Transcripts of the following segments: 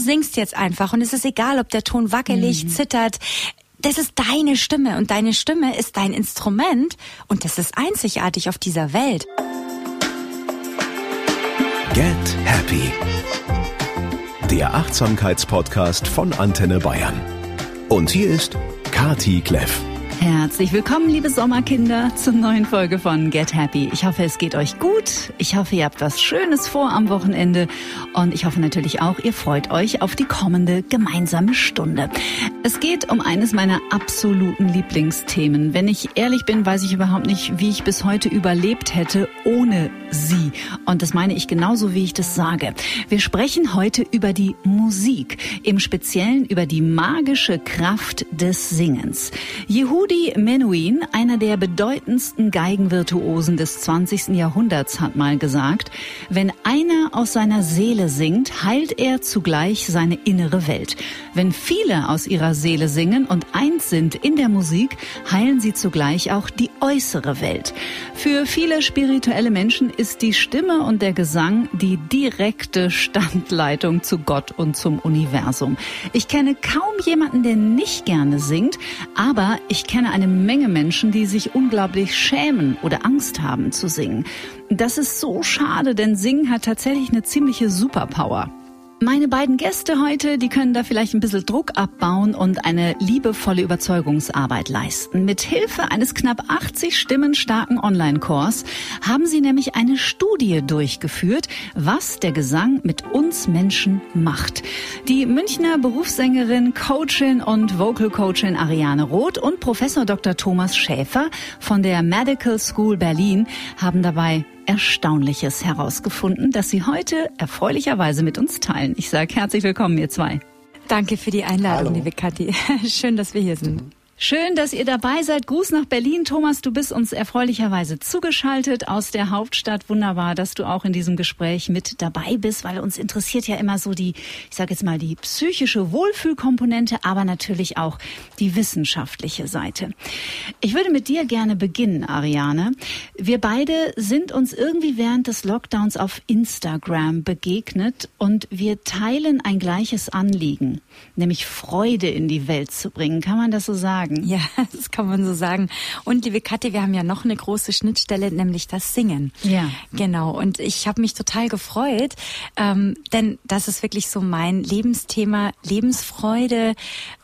singst jetzt einfach und es ist egal, ob der Ton wackelig, mhm. zittert. Das ist deine Stimme und deine Stimme ist dein Instrument und das ist einzigartig auf dieser Welt. Get Happy. Der Achtsamkeitspodcast von Antenne Bayern. Und hier ist Kati Kleff. Herzlich willkommen, liebe Sommerkinder, zur neuen Folge von Get Happy. Ich hoffe, es geht euch gut. Ich hoffe, ihr habt was Schönes vor am Wochenende. Und ich hoffe natürlich auch, ihr freut euch auf die kommende gemeinsame Stunde. Es geht um eines meiner absoluten Lieblingsthemen. Wenn ich ehrlich bin, weiß ich überhaupt nicht, wie ich bis heute überlebt hätte ohne sie. Und das meine ich genauso, wie ich das sage. Wir sprechen heute über die Musik, im Speziellen über die magische Kraft des Singens. Jehudi Rudi Menuhin, einer der bedeutendsten Geigenvirtuosen des 20. Jahrhunderts, hat mal gesagt, wenn einer aus seiner Seele singt, heilt er zugleich seine innere Welt. Wenn viele aus ihrer Seele singen und eins sind in der Musik, heilen sie zugleich auch die äußere Welt. Für viele spirituelle Menschen ist die Stimme und der Gesang die direkte Standleitung zu Gott und zum Universum. Ich kenne kaum jemanden, der nicht gerne singt, aber ich kenne kenne eine Menge Menschen, die sich unglaublich schämen oder Angst haben zu singen. Das ist so schade, denn Singen hat tatsächlich eine ziemliche Superpower. Meine beiden Gäste heute, die können da vielleicht ein bisschen Druck abbauen und eine liebevolle Überzeugungsarbeit leisten. Mit Hilfe eines knapp 80 Stimmen starken Online-Kurs haben sie nämlich eine Studie durchgeführt, was der Gesang mit uns Menschen macht. Die Münchner Berufssängerin, Coachin und Vocal Coachin Ariane Roth und Professor Dr. Thomas Schäfer von der Medical School Berlin haben dabei Erstaunliches herausgefunden, das Sie heute erfreulicherweise mit uns teilen. Ich sage herzlich willkommen, ihr zwei. Danke für die Einladung, Hallo. liebe Kathi. Schön, dass wir hier sind. Schön, dass ihr dabei seid. Gruß nach Berlin. Thomas, du bist uns erfreulicherweise zugeschaltet aus der Hauptstadt. Wunderbar, dass du auch in diesem Gespräch mit dabei bist, weil uns interessiert ja immer so die, ich sage jetzt mal, die psychische Wohlfühlkomponente, aber natürlich auch die wissenschaftliche Seite. Ich würde mit dir gerne beginnen, Ariane. Wir beide sind uns irgendwie während des Lockdowns auf Instagram begegnet und wir teilen ein gleiches Anliegen, nämlich Freude in die Welt zu bringen. Kann man das so sagen? Sagen. Ja, das kann man so sagen. Und liebe Kathi, wir haben ja noch eine große Schnittstelle, nämlich das Singen. Ja. Genau. Und ich habe mich total gefreut, ähm, denn das ist wirklich so mein Lebensthema, Lebensfreude,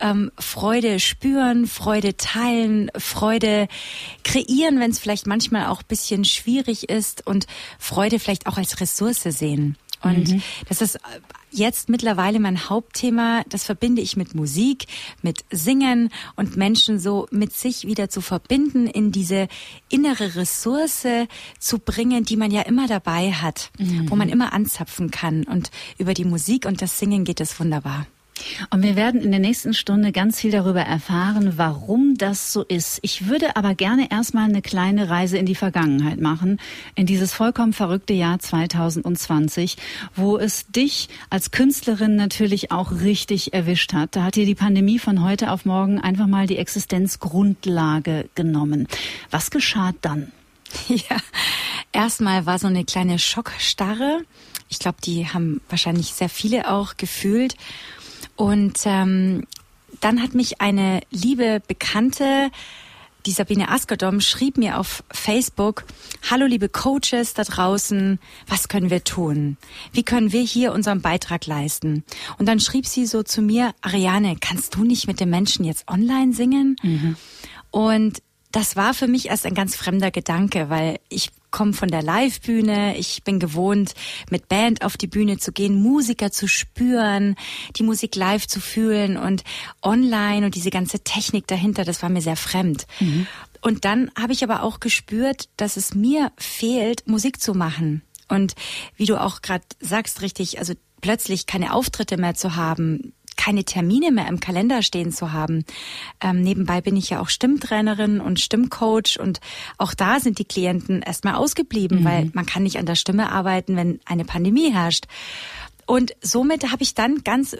ähm, Freude spüren, Freude teilen, Freude kreieren, wenn es vielleicht manchmal auch bisschen schwierig ist und Freude vielleicht auch als Ressource sehen. Und mhm. das ist jetzt mittlerweile mein Hauptthema. Das verbinde ich mit Musik, mit Singen und Menschen so mit sich wieder zu verbinden, in diese innere Ressource zu bringen, die man ja immer dabei hat, mhm. wo man immer anzapfen kann. Und über die Musik und das Singen geht es wunderbar. Und wir werden in der nächsten Stunde ganz viel darüber erfahren, warum das so ist. Ich würde aber gerne erstmal eine kleine Reise in die Vergangenheit machen, in dieses vollkommen verrückte Jahr 2020, wo es dich als Künstlerin natürlich auch richtig erwischt hat. Da hat dir die Pandemie von heute auf morgen einfach mal die Existenzgrundlage genommen. Was geschah dann? Ja, erstmal war so eine kleine Schockstarre. Ich glaube, die haben wahrscheinlich sehr viele auch gefühlt. Und ähm, dann hat mich eine liebe Bekannte, die Sabine Askedom, schrieb mir auf Facebook, Hallo liebe Coaches da draußen, was können wir tun? Wie können wir hier unseren Beitrag leisten? Und dann schrieb sie so zu mir, Ariane, kannst du nicht mit den Menschen jetzt online singen? Mhm. Und das war für mich erst ein ganz fremder Gedanke, weil ich komme von der Live-Bühne. Ich bin gewohnt, mit Band auf die Bühne zu gehen, Musiker zu spüren, die Musik live zu fühlen und online und diese ganze Technik dahinter, das war mir sehr fremd. Mhm. Und dann habe ich aber auch gespürt, dass es mir fehlt, Musik zu machen. Und wie du auch gerade sagst, richtig, also plötzlich keine Auftritte mehr zu haben, keine Termine mehr im Kalender stehen zu haben. Ähm, nebenbei bin ich ja auch Stimmtrainerin und Stimmcoach und auch da sind die Klienten erstmal ausgeblieben, mhm. weil man kann nicht an der Stimme arbeiten, wenn eine Pandemie herrscht. Und somit habe ich dann ganz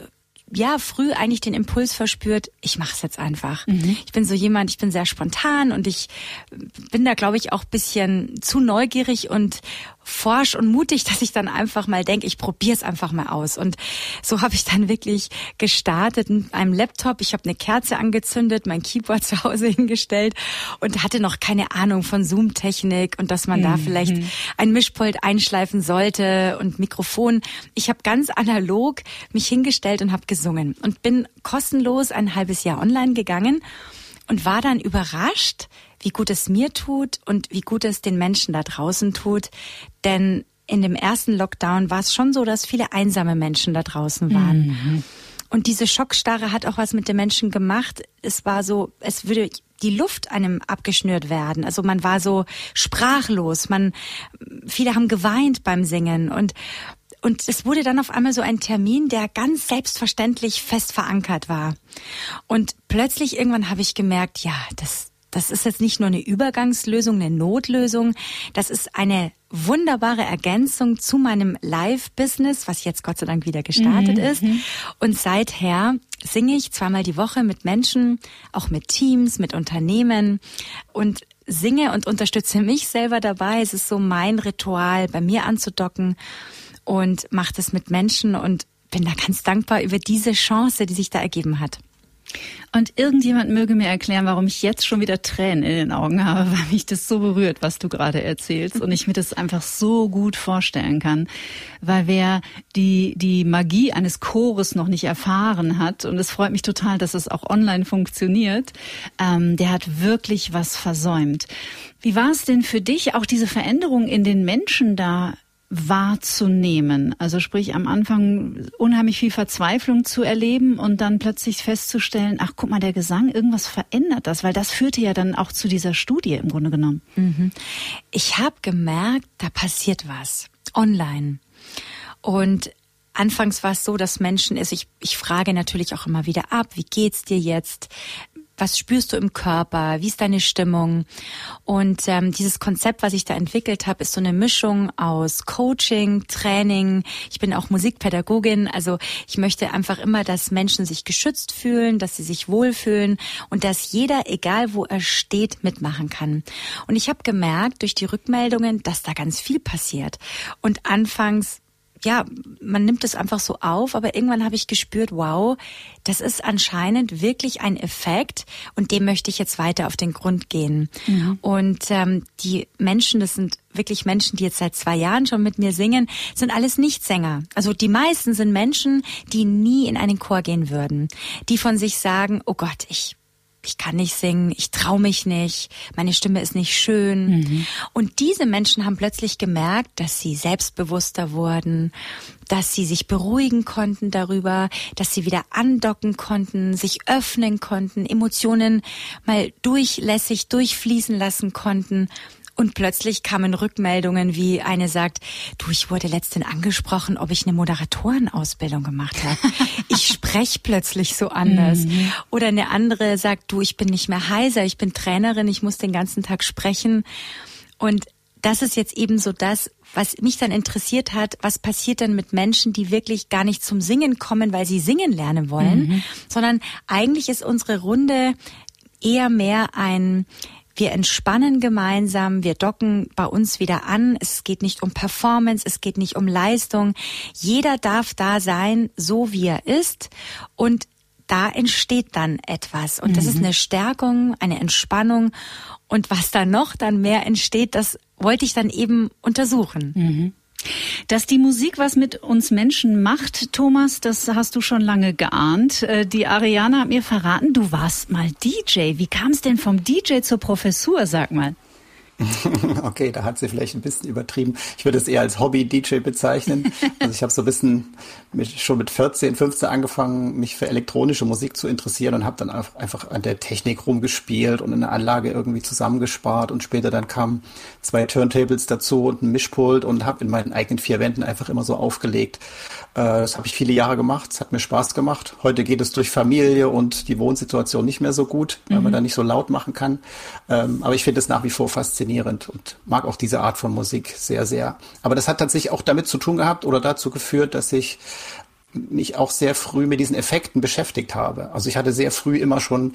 ja früh eigentlich den Impuls verspürt, ich mache es jetzt einfach. Mhm. Ich bin so jemand, ich bin sehr spontan und ich bin da glaube ich auch bisschen zu neugierig und forsch und mutig, dass ich dann einfach mal denke, ich probiere es einfach mal aus. Und so habe ich dann wirklich gestartet mit einem Laptop. Ich habe eine Kerze angezündet, mein Keyboard zu Hause hingestellt und hatte noch keine Ahnung von Zoom-Technik und dass man mhm. da vielleicht ein Mischpult einschleifen sollte und Mikrofon. Ich habe ganz analog mich hingestellt und habe gesungen und bin kostenlos ein halbes Jahr online gegangen und war dann überrascht, wie gut es mir tut und wie gut es den Menschen da draußen tut. Denn in dem ersten Lockdown war es schon so, dass viele einsame Menschen da draußen waren. Mhm. Und diese Schockstarre hat auch was mit den Menschen gemacht. Es war so, es würde die Luft einem abgeschnürt werden. Also man war so sprachlos. Man, viele haben geweint beim Singen und und es wurde dann auf einmal so ein Termin, der ganz selbstverständlich fest verankert war. Und plötzlich irgendwann habe ich gemerkt, ja, das, das ist jetzt nicht nur eine Übergangslösung, eine Notlösung. Das ist eine wunderbare Ergänzung zu meinem Live-Business, was jetzt Gott sei Dank wieder gestartet mhm. ist. Und seither singe ich zweimal die Woche mit Menschen, auch mit Teams, mit Unternehmen und singe und unterstütze mich selber dabei. Es ist so mein Ritual, bei mir anzudocken und mache das mit Menschen und bin da ganz dankbar über diese Chance, die sich da ergeben hat. Und irgendjemand möge mir erklären, warum ich jetzt schon wieder Tränen in den Augen habe, weil mich das so berührt, was du gerade erzählst und ich mir das einfach so gut vorstellen kann, weil wer die die Magie eines Chores noch nicht erfahren hat und es freut mich total, dass es auch online funktioniert, ähm, der hat wirklich was versäumt. Wie war es denn für dich, auch diese Veränderung in den Menschen da wahrzunehmen. Also sprich am Anfang unheimlich viel Verzweiflung zu erleben und dann plötzlich festzustellen, ach guck mal, der Gesang, irgendwas verändert das, weil das führte ja dann auch zu dieser Studie im Grunde genommen. Mhm. Ich habe gemerkt, da passiert was online. Und Anfangs war es so, dass Menschen, also ich, ich frage natürlich auch immer wieder ab, wie geht's dir jetzt? Was spürst du im Körper, wie ist deine Stimmung? Und ähm, dieses Konzept, was ich da entwickelt habe, ist so eine Mischung aus Coaching, Training. Ich bin auch Musikpädagogin, also ich möchte einfach immer, dass Menschen sich geschützt fühlen, dass sie sich wohlfühlen und dass jeder, egal wo er steht, mitmachen kann. Und ich habe gemerkt durch die Rückmeldungen, dass da ganz viel passiert. Und anfangs ja, man nimmt es einfach so auf, aber irgendwann habe ich gespürt, wow, das ist anscheinend wirklich ein Effekt und dem möchte ich jetzt weiter auf den Grund gehen. Mhm. Und ähm, die Menschen, das sind wirklich Menschen, die jetzt seit zwei Jahren schon mit mir singen, sind alles Nichtsänger. Also die meisten sind Menschen, die nie in einen Chor gehen würden, die von sich sagen, oh Gott, ich ich kann nicht singen, ich traue mich nicht, meine Stimme ist nicht schön. Mhm. Und diese Menschen haben plötzlich gemerkt, dass sie selbstbewusster wurden, dass sie sich beruhigen konnten darüber, dass sie wieder andocken konnten, sich öffnen konnten, Emotionen mal durchlässig durchfließen lassen konnten und plötzlich kamen Rückmeldungen, wie eine sagt, du, ich wurde letztens angesprochen, ob ich eine Moderatorenausbildung gemacht habe. ich spreche plötzlich so anders. Mhm. Oder eine andere sagt, du, ich bin nicht mehr heiser, ich bin Trainerin, ich muss den ganzen Tag sprechen. Und das ist jetzt eben so das, was mich dann interessiert hat, was passiert dann mit Menschen, die wirklich gar nicht zum Singen kommen, weil sie singen lernen wollen, mhm. sondern eigentlich ist unsere Runde eher mehr ein wir entspannen gemeinsam, wir docken bei uns wieder an. Es geht nicht um Performance, es geht nicht um Leistung. Jeder darf da sein, so wie er ist und da entsteht dann etwas und das ist mhm. eine Stärkung, eine Entspannung und was da noch dann mehr entsteht, das wollte ich dann eben untersuchen. Mhm. Dass die Musik was mit uns Menschen macht, Thomas, das hast du schon lange geahnt. Äh, die Ariane hat mir verraten, du warst mal DJ. Wie kam es denn vom DJ zur Professur, sag mal? Okay, da hat sie vielleicht ein bisschen übertrieben. Ich würde es eher als Hobby-DJ bezeichnen. Also ich habe so ein bisschen mit, schon mit 14, 15 angefangen, mich für elektronische Musik zu interessieren und habe dann einfach an der Technik rumgespielt und eine Anlage irgendwie zusammengespart und später dann kamen zwei Turntables dazu und ein Mischpult und habe in meinen eigenen vier Wänden einfach immer so aufgelegt. Äh, das habe ich viele Jahre gemacht. Es hat mir Spaß gemacht. Heute geht es durch Familie und die Wohnsituation nicht mehr so gut, weil mhm. man da nicht so laut machen kann. Ähm, aber ich finde es nach wie vor faszinierend und mag auch diese Art von Musik sehr, sehr. Aber das hat tatsächlich auch damit zu tun gehabt oder dazu geführt, dass ich mich auch sehr früh mit diesen Effekten beschäftigt habe. Also ich hatte sehr früh immer schon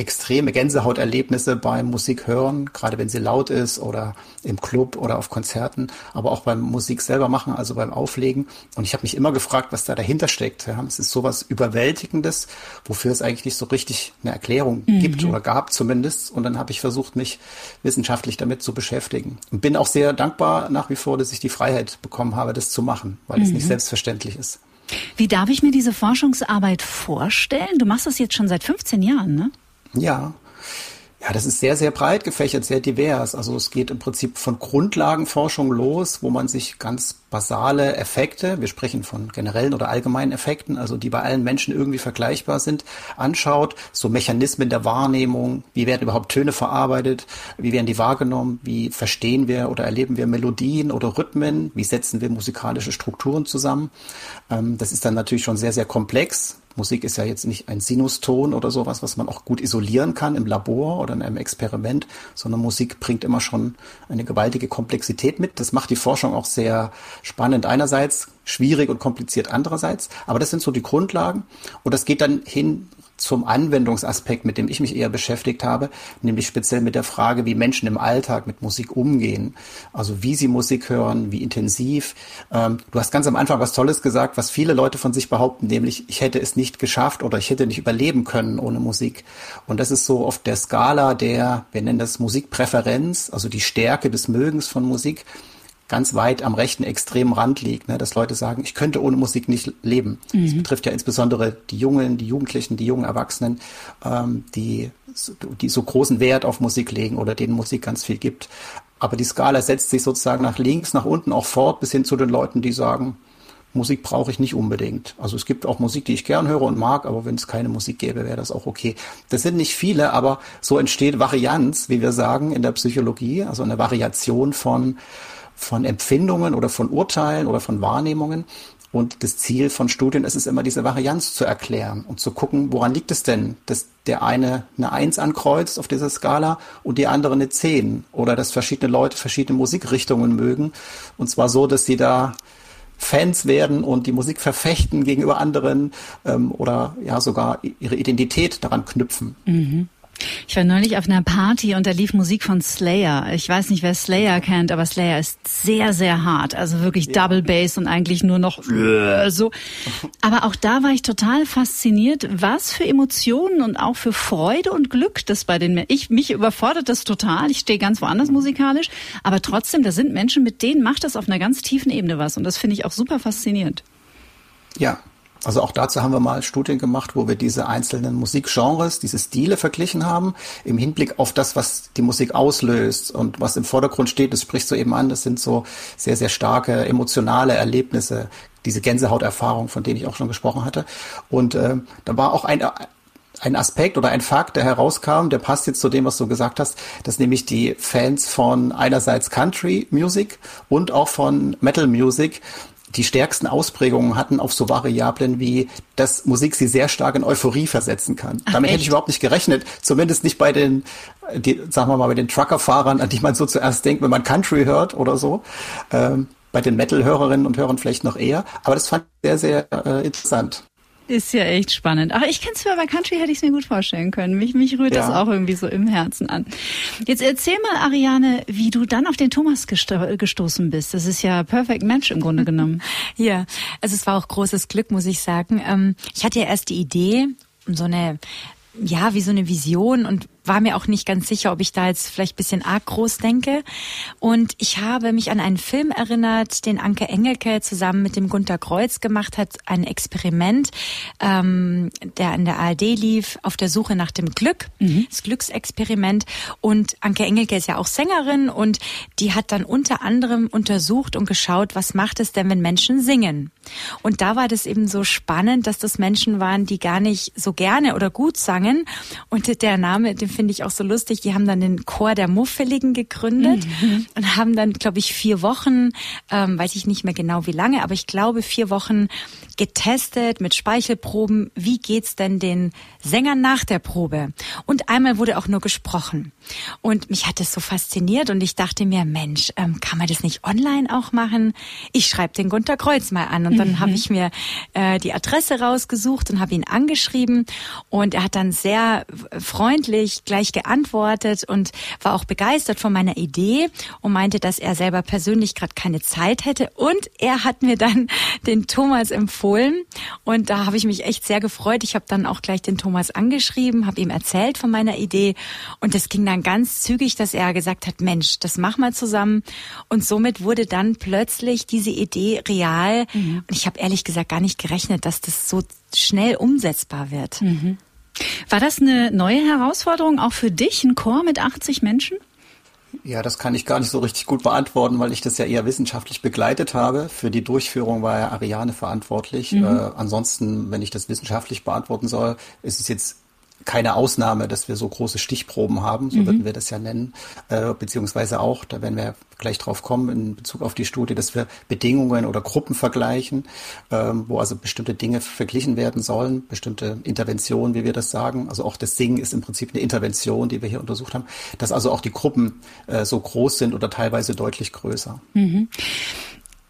extreme Gänsehauterlebnisse beim Musik hören, gerade wenn sie laut ist oder im Club oder auf Konzerten, aber auch beim Musik selber machen, also beim Auflegen. Und ich habe mich immer gefragt, was da dahinter steckt. Ja, es ist sowas Überwältigendes, wofür es eigentlich nicht so richtig eine Erklärung mhm. gibt oder gab zumindest. Und dann habe ich versucht, mich wissenschaftlich damit zu beschäftigen. Und bin auch sehr dankbar nach wie vor, dass ich die Freiheit bekommen habe, das zu machen, weil mhm. es nicht mhm. selbstverständlich ist. Wie darf ich mir diese Forschungsarbeit vorstellen? Du machst das jetzt schon seit 15 Jahren, ne? Ja. Ja, das ist sehr, sehr breit gefächert, sehr divers. Also es geht im Prinzip von Grundlagenforschung los, wo man sich ganz basale Effekte, wir sprechen von generellen oder allgemeinen Effekten, also die bei allen Menschen irgendwie vergleichbar sind, anschaut. So Mechanismen der Wahrnehmung, wie werden überhaupt Töne verarbeitet, wie werden die wahrgenommen, wie verstehen wir oder erleben wir Melodien oder Rhythmen, wie setzen wir musikalische Strukturen zusammen. Ähm, das ist dann natürlich schon sehr, sehr komplex. Musik ist ja jetzt nicht ein Sinuston oder sowas, was man auch gut isolieren kann im Labor oder in einem Experiment, sondern Musik bringt immer schon eine gewaltige Komplexität mit. Das macht die Forschung auch sehr spannend einerseits, schwierig und kompliziert andererseits. Aber das sind so die Grundlagen. Und das geht dann hin zum Anwendungsaspekt, mit dem ich mich eher beschäftigt habe, nämlich speziell mit der Frage, wie Menschen im Alltag mit Musik umgehen. Also wie sie Musik hören, wie intensiv. Ähm, du hast ganz am Anfang was Tolles gesagt, was viele Leute von sich behaupten, nämlich ich hätte es nicht geschafft oder ich hätte nicht überleben können ohne Musik. Und das ist so auf der Skala der, wir nennen das Musikpräferenz, also die Stärke des Mögens von Musik ganz weit am rechten extremen Rand liegt, ne? dass Leute sagen, ich könnte ohne Musik nicht leben. Mhm. Das betrifft ja insbesondere die Jungen, die Jugendlichen, die jungen Erwachsenen, ähm, die, die so großen Wert auf Musik legen oder denen Musik ganz viel gibt. Aber die Skala setzt sich sozusagen nach links, nach unten auch fort, bis hin zu den Leuten, die sagen, Musik brauche ich nicht unbedingt. Also es gibt auch Musik, die ich gern höre und mag, aber wenn es keine Musik gäbe, wäre das auch okay. Das sind nicht viele, aber so entsteht Varianz, wie wir sagen in der Psychologie, also eine Variation von von Empfindungen oder von Urteilen oder von Wahrnehmungen. Und das Ziel von Studien ist es immer, diese Varianz zu erklären und zu gucken, woran liegt es denn, dass der eine eine Eins ankreuzt auf dieser Skala und die andere eine Zehn oder dass verschiedene Leute verschiedene Musikrichtungen mögen. Und zwar so, dass sie da Fans werden und die Musik verfechten gegenüber anderen ähm, oder ja sogar ihre Identität daran knüpfen. Mhm. Ich war neulich auf einer Party und da lief Musik von Slayer. Ich weiß nicht, wer Slayer kennt, aber Slayer ist sehr, sehr hart. Also wirklich ja. Double Bass und eigentlich nur noch so. Aber auch da war ich total fasziniert, was für Emotionen und auch für Freude und Glück das bei den ich mich überfordert das total. Ich stehe ganz woanders musikalisch, aber trotzdem, da sind Menschen, mit denen macht das auf einer ganz tiefen Ebene was und das finde ich auch super faszinierend. Ja, also auch dazu haben wir mal Studien gemacht, wo wir diese einzelnen Musikgenres, diese Stile verglichen haben, im Hinblick auf das, was die Musik auslöst und was im Vordergrund steht. Das sprichst du eben an, das sind so sehr, sehr starke emotionale Erlebnisse, diese Gänsehauterfahrung, von denen ich auch schon gesprochen hatte. Und äh, da war auch ein, ein Aspekt oder ein Fakt, der herauskam, der passt jetzt zu dem, was du gesagt hast, dass nämlich die Fans von einerseits Country Music und auch von Metal Music die stärksten Ausprägungen hatten auf so Variablen wie, dass Musik sie sehr stark in Euphorie versetzen kann. Ach, Damit echt? hätte ich überhaupt nicht gerechnet. Zumindest nicht bei den, die, sagen wir mal, bei den Truckerfahrern, an die man so zuerst denkt, wenn man Country hört oder so. Ähm, bei den Metal-Hörerinnen und Hörern vielleicht noch eher. Aber das fand ich sehr, sehr äh, interessant. Ist ja echt spannend. Aber ich kenne es bei Country, hätte ich es mir gut vorstellen können. Mich, mich rührt ja. das auch irgendwie so im Herzen an. Jetzt erzähl mal, Ariane, wie du dann auf den Thomas gesto gestoßen bist. Das ist ja Perfect Match im Grunde genommen. ja, also es war auch großes Glück, muss ich sagen. Ähm, ich hatte ja erst die Idee, so eine ja, wie so eine Vision und war mir auch nicht ganz sicher, ob ich da jetzt vielleicht bisschen arg groß denke. Und ich habe mich an einen Film erinnert, den Anke Engelke zusammen mit dem Gunter Kreuz gemacht hat, ein Experiment, ähm, der an der ARD lief, auf der Suche nach dem Glück, mhm. das Glücksexperiment. Und Anke Engelke ist ja auch Sängerin und die hat dann unter anderem untersucht und geschaut, was macht es denn, wenn Menschen singen. Und da war das eben so spannend, dass das Menschen waren, die gar nicht so gerne oder gut sangen. Und der Name, den finde ich auch so lustig. Die haben dann den Chor der Muffeligen gegründet mhm. und haben dann, glaube ich, vier Wochen, ähm, weiß ich nicht mehr genau wie lange, aber ich glaube vier Wochen getestet mit Speichelproben. Wie geht's denn den Sängern nach der Probe? Und einmal wurde auch nur gesprochen. Und mich hat es so fasziniert und ich dachte mir, Mensch, ähm, kann man das nicht online auch machen? Ich schreibe den Gunter Kreuz mal an und dann mhm. habe ich mir äh, die Adresse rausgesucht und habe ihn angeschrieben und er hat dann sehr freundlich gleich geantwortet und war auch begeistert von meiner Idee und meinte, dass er selber persönlich gerade keine Zeit hätte und er hat mir dann den Thomas empfohlen und da habe ich mich echt sehr gefreut. Ich habe dann auch gleich den Thomas angeschrieben, habe ihm erzählt von meiner Idee und es ging dann ganz zügig, dass er gesagt hat, Mensch, das mach mal zusammen und somit wurde dann plötzlich diese Idee real mhm. und ich habe ehrlich gesagt gar nicht gerechnet, dass das so schnell umsetzbar wird. Mhm. War das eine neue Herausforderung auch für dich, ein Chor mit 80 Menschen? Ja, das kann ich gar nicht so richtig gut beantworten, weil ich das ja eher wissenschaftlich begleitet habe. Für die Durchführung war ja Ariane verantwortlich. Mhm. Äh, ansonsten, wenn ich das wissenschaftlich beantworten soll, ist es jetzt keine Ausnahme, dass wir so große Stichproben haben, so mhm. würden wir das ja nennen, äh, beziehungsweise auch, da werden wir gleich drauf kommen in Bezug auf die Studie, dass wir Bedingungen oder Gruppen vergleichen, ähm, wo also bestimmte Dinge verglichen werden sollen, bestimmte Interventionen, wie wir das sagen. Also auch das Singen ist im Prinzip eine Intervention, die wir hier untersucht haben, dass also auch die Gruppen äh, so groß sind oder teilweise deutlich größer. Mhm.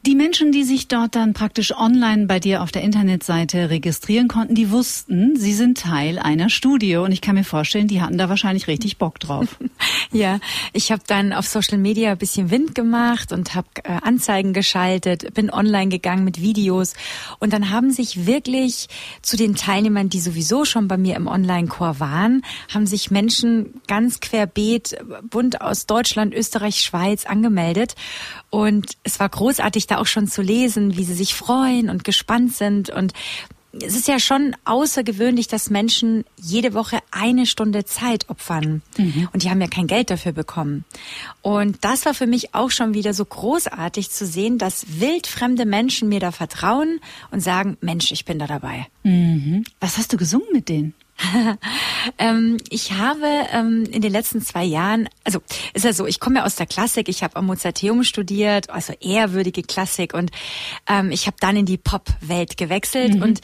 Die Menschen, die sich dort dann praktisch online bei dir auf der Internetseite registrieren konnten, die wussten, sie sind Teil einer Studie. Und ich kann mir vorstellen, die hatten da wahrscheinlich richtig Bock drauf. ja, ich habe dann auf Social Media ein bisschen Wind gemacht und habe äh, Anzeigen geschaltet, bin online gegangen mit Videos. Und dann haben sich wirklich zu den Teilnehmern, die sowieso schon bei mir im Online-Chor waren, haben sich Menschen ganz querbeet, bunt aus Deutschland, Österreich, Schweiz angemeldet. Und es war großartig, da auch schon zu lesen, wie sie sich freuen und gespannt sind. Und es ist ja schon außergewöhnlich, dass Menschen jede Woche eine Stunde Zeit opfern. Mhm. Und die haben ja kein Geld dafür bekommen. Und das war für mich auch schon wieder so großartig zu sehen, dass wildfremde Menschen mir da vertrauen und sagen, Mensch, ich bin da dabei. Mhm. Was hast du gesungen mit denen? ähm, ich habe ähm, in den letzten zwei Jahren, also ist ja so, ich komme ja aus der Klassik, ich habe am Mozarteum studiert, also ehrwürdige Klassik und ähm, ich habe dann in die Pop-Welt gewechselt mhm. und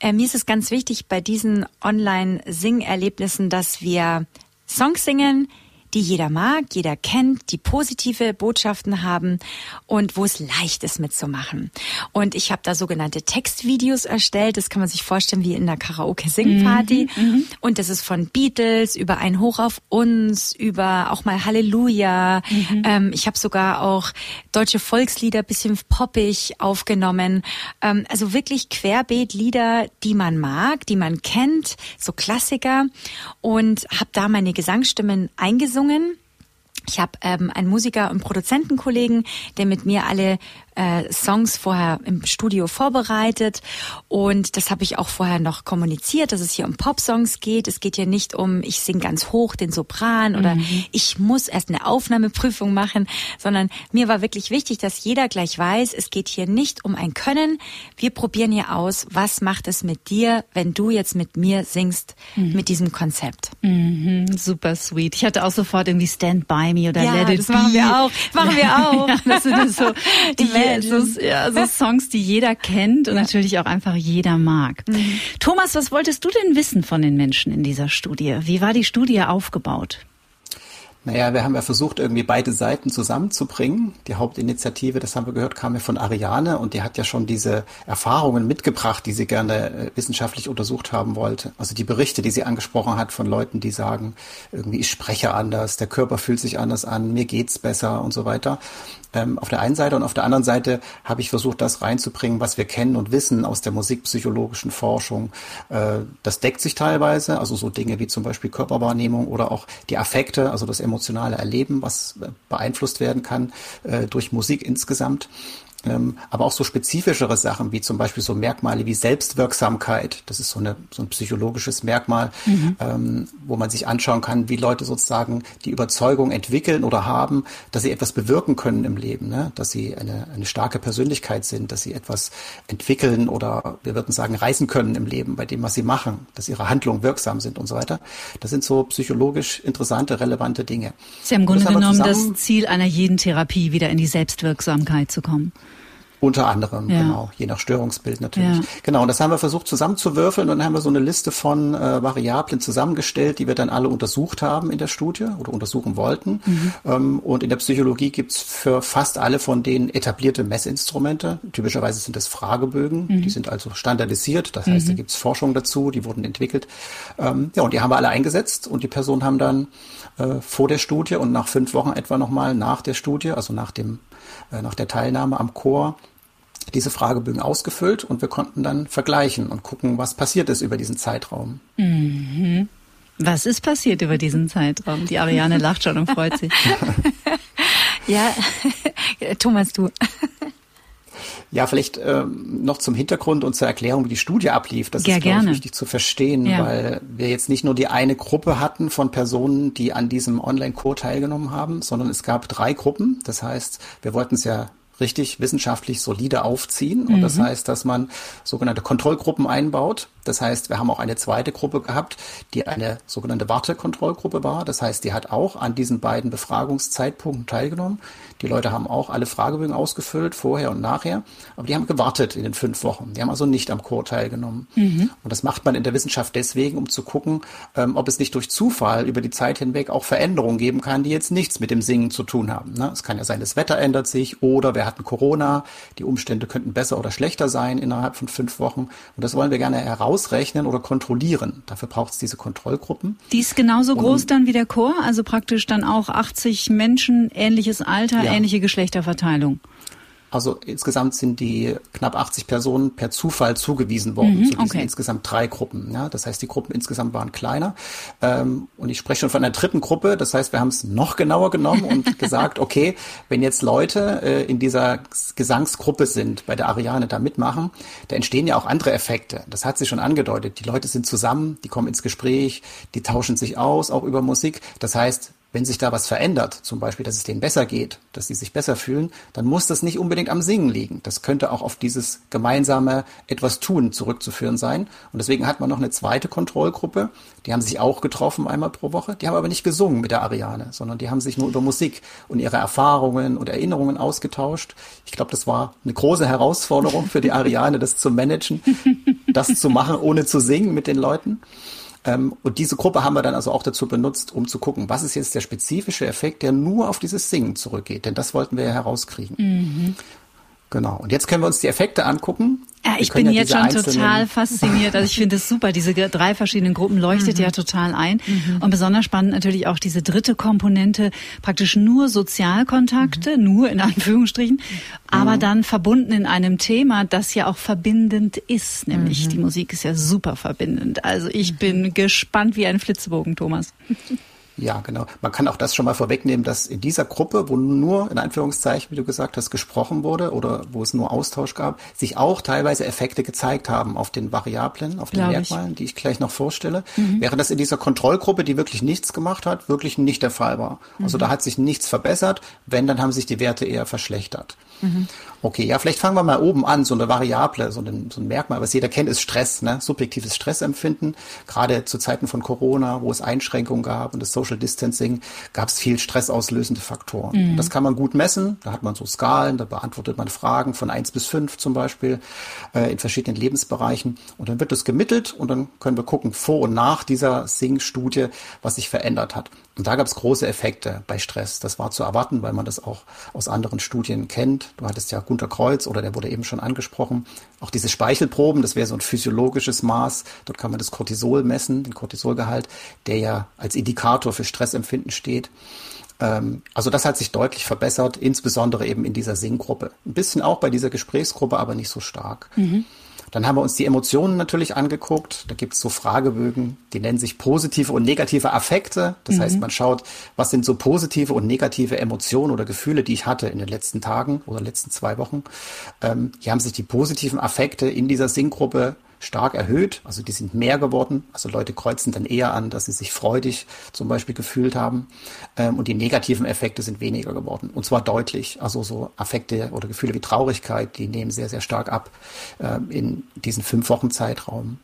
äh, mir ist es ganz wichtig bei diesen Online-Singerlebnissen, dass wir Songs singen, die jeder mag, jeder kennt, die positive Botschaften haben und wo es leicht ist mitzumachen. Und ich habe da sogenannte Textvideos erstellt. Das kann man sich vorstellen wie in einer Karaoke-Singparty. Mhm, mhm, und das ist von Beatles über ein Hoch auf uns, über auch mal Halleluja. Mhm. Ähm, ich habe sogar auch deutsche Volkslieder, bisschen poppig aufgenommen. Ähm, also wirklich querbeet Lieder, die man mag, die man kennt, so Klassiker. Und habe da meine Gesangsstimmen eingesungen gesungen. Ich habe ähm, einen Musiker und Produzentenkollegen, der mit mir alle äh, Songs vorher im Studio vorbereitet und das habe ich auch vorher noch kommuniziert, dass es hier um Popsongs geht. Es geht hier nicht um, ich singe ganz hoch den Sopran oder mhm. ich muss erst eine Aufnahmeprüfung machen, sondern mir war wirklich wichtig, dass jeder gleich weiß, es geht hier nicht um ein Können. Wir probieren hier aus, was macht es mit dir, wenn du jetzt mit mir singst mhm. mit diesem Konzept. Mhm, super sweet. Ich hatte auch sofort irgendwie Stand By Me oder ja, Let It das Be. machen wir auch. Machen wir auch. ja, das sind so die so, ja, so Songs, die jeder kennt und ja. natürlich auch einfach jeder mag. Mhm. Thomas, was wolltest du denn wissen von den Menschen in dieser Studie? Wie war die Studie aufgebaut? Naja, wir haben ja versucht, irgendwie beide Seiten zusammenzubringen. Die Hauptinitiative, das haben wir gehört, kam ja von Ariane und die hat ja schon diese Erfahrungen mitgebracht, die sie gerne äh, wissenschaftlich untersucht haben wollte. Also die Berichte, die sie angesprochen hat von Leuten, die sagen, irgendwie ich spreche anders, der Körper fühlt sich anders an, mir geht's besser und so weiter ähm, auf der einen Seite und auf der anderen Seite habe ich versucht, das reinzubringen, was wir kennen und wissen aus der musikpsychologischen Forschung. Äh, das deckt sich teilweise, also so Dinge wie zum Beispiel Körperwahrnehmung oder auch die Affekte, also das emotionale Erleben, was äh, beeinflusst werden kann äh, durch Musik insgesamt. Ähm, aber auch so spezifischere Sachen wie zum Beispiel so Merkmale wie Selbstwirksamkeit. Das ist so, eine, so ein psychologisches Merkmal, mhm. ähm, wo man sich anschauen kann, wie Leute sozusagen die Überzeugung entwickeln oder haben, dass sie etwas bewirken können im Leben, ne? dass sie eine, eine starke Persönlichkeit sind, dass sie etwas entwickeln oder wir würden sagen reisen können im Leben bei dem, was sie machen, dass ihre Handlungen wirksam sind und so weiter. Das sind so psychologisch interessante, relevante Dinge. Sie haben im Grunde genommen das Ziel einer jeden Therapie, wieder in die Selbstwirksamkeit zu kommen. Unter anderem, ja. genau, je nach Störungsbild natürlich. Ja. Genau, und das haben wir versucht zusammenzuwürfeln und dann haben wir so eine Liste von äh, Variablen zusammengestellt, die wir dann alle untersucht haben in der Studie oder untersuchen wollten. Mhm. Ähm, und in der Psychologie gibt's für fast alle von denen etablierte Messinstrumente. Typischerweise sind das Fragebögen, mhm. die sind also standardisiert, das heißt, mhm. da gibt's Forschung dazu, die wurden entwickelt. Ähm, ja, und die haben wir alle eingesetzt und die Personen haben dann äh, vor der Studie und nach fünf Wochen etwa nochmal nach der Studie, also nach dem äh, nach der Teilnahme am Chor diese Fragebögen ausgefüllt und wir konnten dann vergleichen und gucken, was passiert ist über diesen Zeitraum. Mhm. Was ist passiert über diesen Zeitraum? Die Ariane lacht schon und freut sich. ja, Thomas, du. Ja, vielleicht ähm, noch zum Hintergrund und zur Erklärung, wie die Studie ablief. Das ja, ist, glaube ich, wichtig zu verstehen, ja. weil wir jetzt nicht nur die eine Gruppe hatten von Personen, die an diesem Online-Kurs teilgenommen haben, sondern es gab drei Gruppen. Das heißt, wir wollten es ja richtig wissenschaftlich solide aufziehen. Und mhm. das heißt, dass man sogenannte Kontrollgruppen einbaut. Das heißt, wir haben auch eine zweite Gruppe gehabt, die eine sogenannte Wartekontrollgruppe war. Das heißt, die hat auch an diesen beiden Befragungszeitpunkten teilgenommen. Die Leute haben auch alle Fragebögen ausgefüllt, vorher und nachher. Aber die haben gewartet in den fünf Wochen. Die haben also nicht am Chor teilgenommen. Mhm. Und das macht man in der Wissenschaft deswegen, um zu gucken, ähm, ob es nicht durch Zufall über die Zeit hinweg auch Veränderungen geben kann, die jetzt nichts mit dem Singen zu tun haben. Ne? Es kann ja sein, das Wetter ändert sich oder wir hatten Corona. Die Umstände könnten besser oder schlechter sein innerhalb von fünf Wochen. Und das wollen wir gerne herausrechnen oder kontrollieren. Dafür braucht es diese Kontrollgruppen. Die ist genauso Und, groß dann wie der Chor, also praktisch dann auch 80 Menschen, ähnliches Alter, ja. Ähnliche Geschlechterverteilung. Also insgesamt sind die knapp 80 Personen per Zufall zugewiesen worden mhm, zu diesen okay. insgesamt drei Gruppen. Ja, das heißt, die Gruppen insgesamt waren kleiner. Ähm, und ich spreche schon von einer dritten Gruppe. Das heißt, wir haben es noch genauer genommen und gesagt, okay, wenn jetzt Leute äh, in dieser Gesangsgruppe sind, bei der Ariane da mitmachen, da entstehen ja auch andere Effekte. Das hat sich schon angedeutet. Die Leute sind zusammen, die kommen ins Gespräch, die tauschen sich aus, auch über Musik. Das heißt, wenn sich da was verändert, zum Beispiel, dass es denen besser geht, dass sie sich besser fühlen, dann muss das nicht unbedingt am Singen liegen. Das könnte auch auf dieses gemeinsame etwas tun zurückzuführen sein. Und deswegen hat man noch eine zweite Kontrollgruppe. Die haben sich auch getroffen einmal pro Woche. Die haben aber nicht gesungen mit der Ariane, sondern die haben sich nur über Musik und ihre Erfahrungen und Erinnerungen ausgetauscht. Ich glaube, das war eine große Herausforderung für die Ariane, das zu managen, das zu machen, ohne zu singen mit den Leuten. Ähm, und diese Gruppe haben wir dann also auch dazu benutzt, um zu gucken, was ist jetzt der spezifische Effekt, der nur auf dieses Singen zurückgeht. Denn das wollten wir ja herauskriegen. Mhm. Genau. Und jetzt können wir uns die Effekte angucken. Ja, ich bin ja jetzt schon total fasziniert. Also ich finde es super. Diese drei verschiedenen Gruppen leuchtet mhm. ja total ein. Mhm. Und besonders spannend natürlich auch diese dritte Komponente, praktisch nur Sozialkontakte, mhm. nur in Anführungsstrichen, aber mhm. dann verbunden in einem Thema, das ja auch verbindend ist. Nämlich mhm. die Musik ist ja super verbindend. Also ich mhm. bin gespannt wie ein Flitzebogen, Thomas. Ja, genau. Man kann auch das schon mal vorwegnehmen, dass in dieser Gruppe, wo nur in Anführungszeichen, wie du gesagt hast, gesprochen wurde oder wo es nur Austausch gab, sich auch teilweise Effekte gezeigt haben auf den Variablen, auf den Glaub Merkmalen, ich. die ich gleich noch vorstelle. Mhm. Während das in dieser Kontrollgruppe, die wirklich nichts gemacht hat, wirklich nicht der Fall war. Also mhm. da hat sich nichts verbessert. Wenn, dann haben sich die Werte eher verschlechtert. Mhm. Okay, ja, vielleicht fangen wir mal oben an, so eine Variable, so ein, so ein Merkmal, was jeder kennt, ist Stress, ne? subjektives Stressempfinden. Gerade zu Zeiten von Corona, wo es Einschränkungen gab und das Social Distancing, gab es viel stressauslösende Faktoren. Mhm. Das kann man gut messen, da hat man so Skalen, da beantwortet man Fragen von eins bis fünf zum Beispiel äh, in verschiedenen Lebensbereichen und dann wird das gemittelt und dann können wir gucken, vor und nach dieser Sing-Studie, was sich verändert hat. Und da gab es große Effekte bei Stress. Das war zu erwarten, weil man das auch aus anderen Studien kennt. Du hattest ja Gunter Kreuz oder der wurde eben schon angesprochen. Auch diese Speichelproben, das wäre so ein physiologisches Maß. Dort kann man das Cortisol messen, den Cortisolgehalt, der ja als Indikator für Stressempfinden steht. Ähm, also das hat sich deutlich verbessert, insbesondere eben in dieser Singgruppe. Ein bisschen auch bei dieser Gesprächsgruppe, aber nicht so stark. Mhm. Dann haben wir uns die Emotionen natürlich angeguckt. Da gibt es so Fragebögen, die nennen sich positive und negative Affekte. Das mhm. heißt, man schaut, was sind so positive und negative Emotionen oder Gefühle, die ich hatte in den letzten Tagen oder letzten zwei Wochen. Ähm, hier haben sich die positiven Affekte in dieser Singgruppe stark erhöht. Also die sind mehr geworden. Also Leute kreuzen dann eher an, dass sie sich freudig zum Beispiel gefühlt haben. Ähm, und die negativen Effekte sind weniger geworden. Und zwar deutlich. Also so Affekte oder Gefühle wie Traurigkeit, die nehmen sehr, sehr stark ab ähm, in diesen fünf Wochen Zeitraum.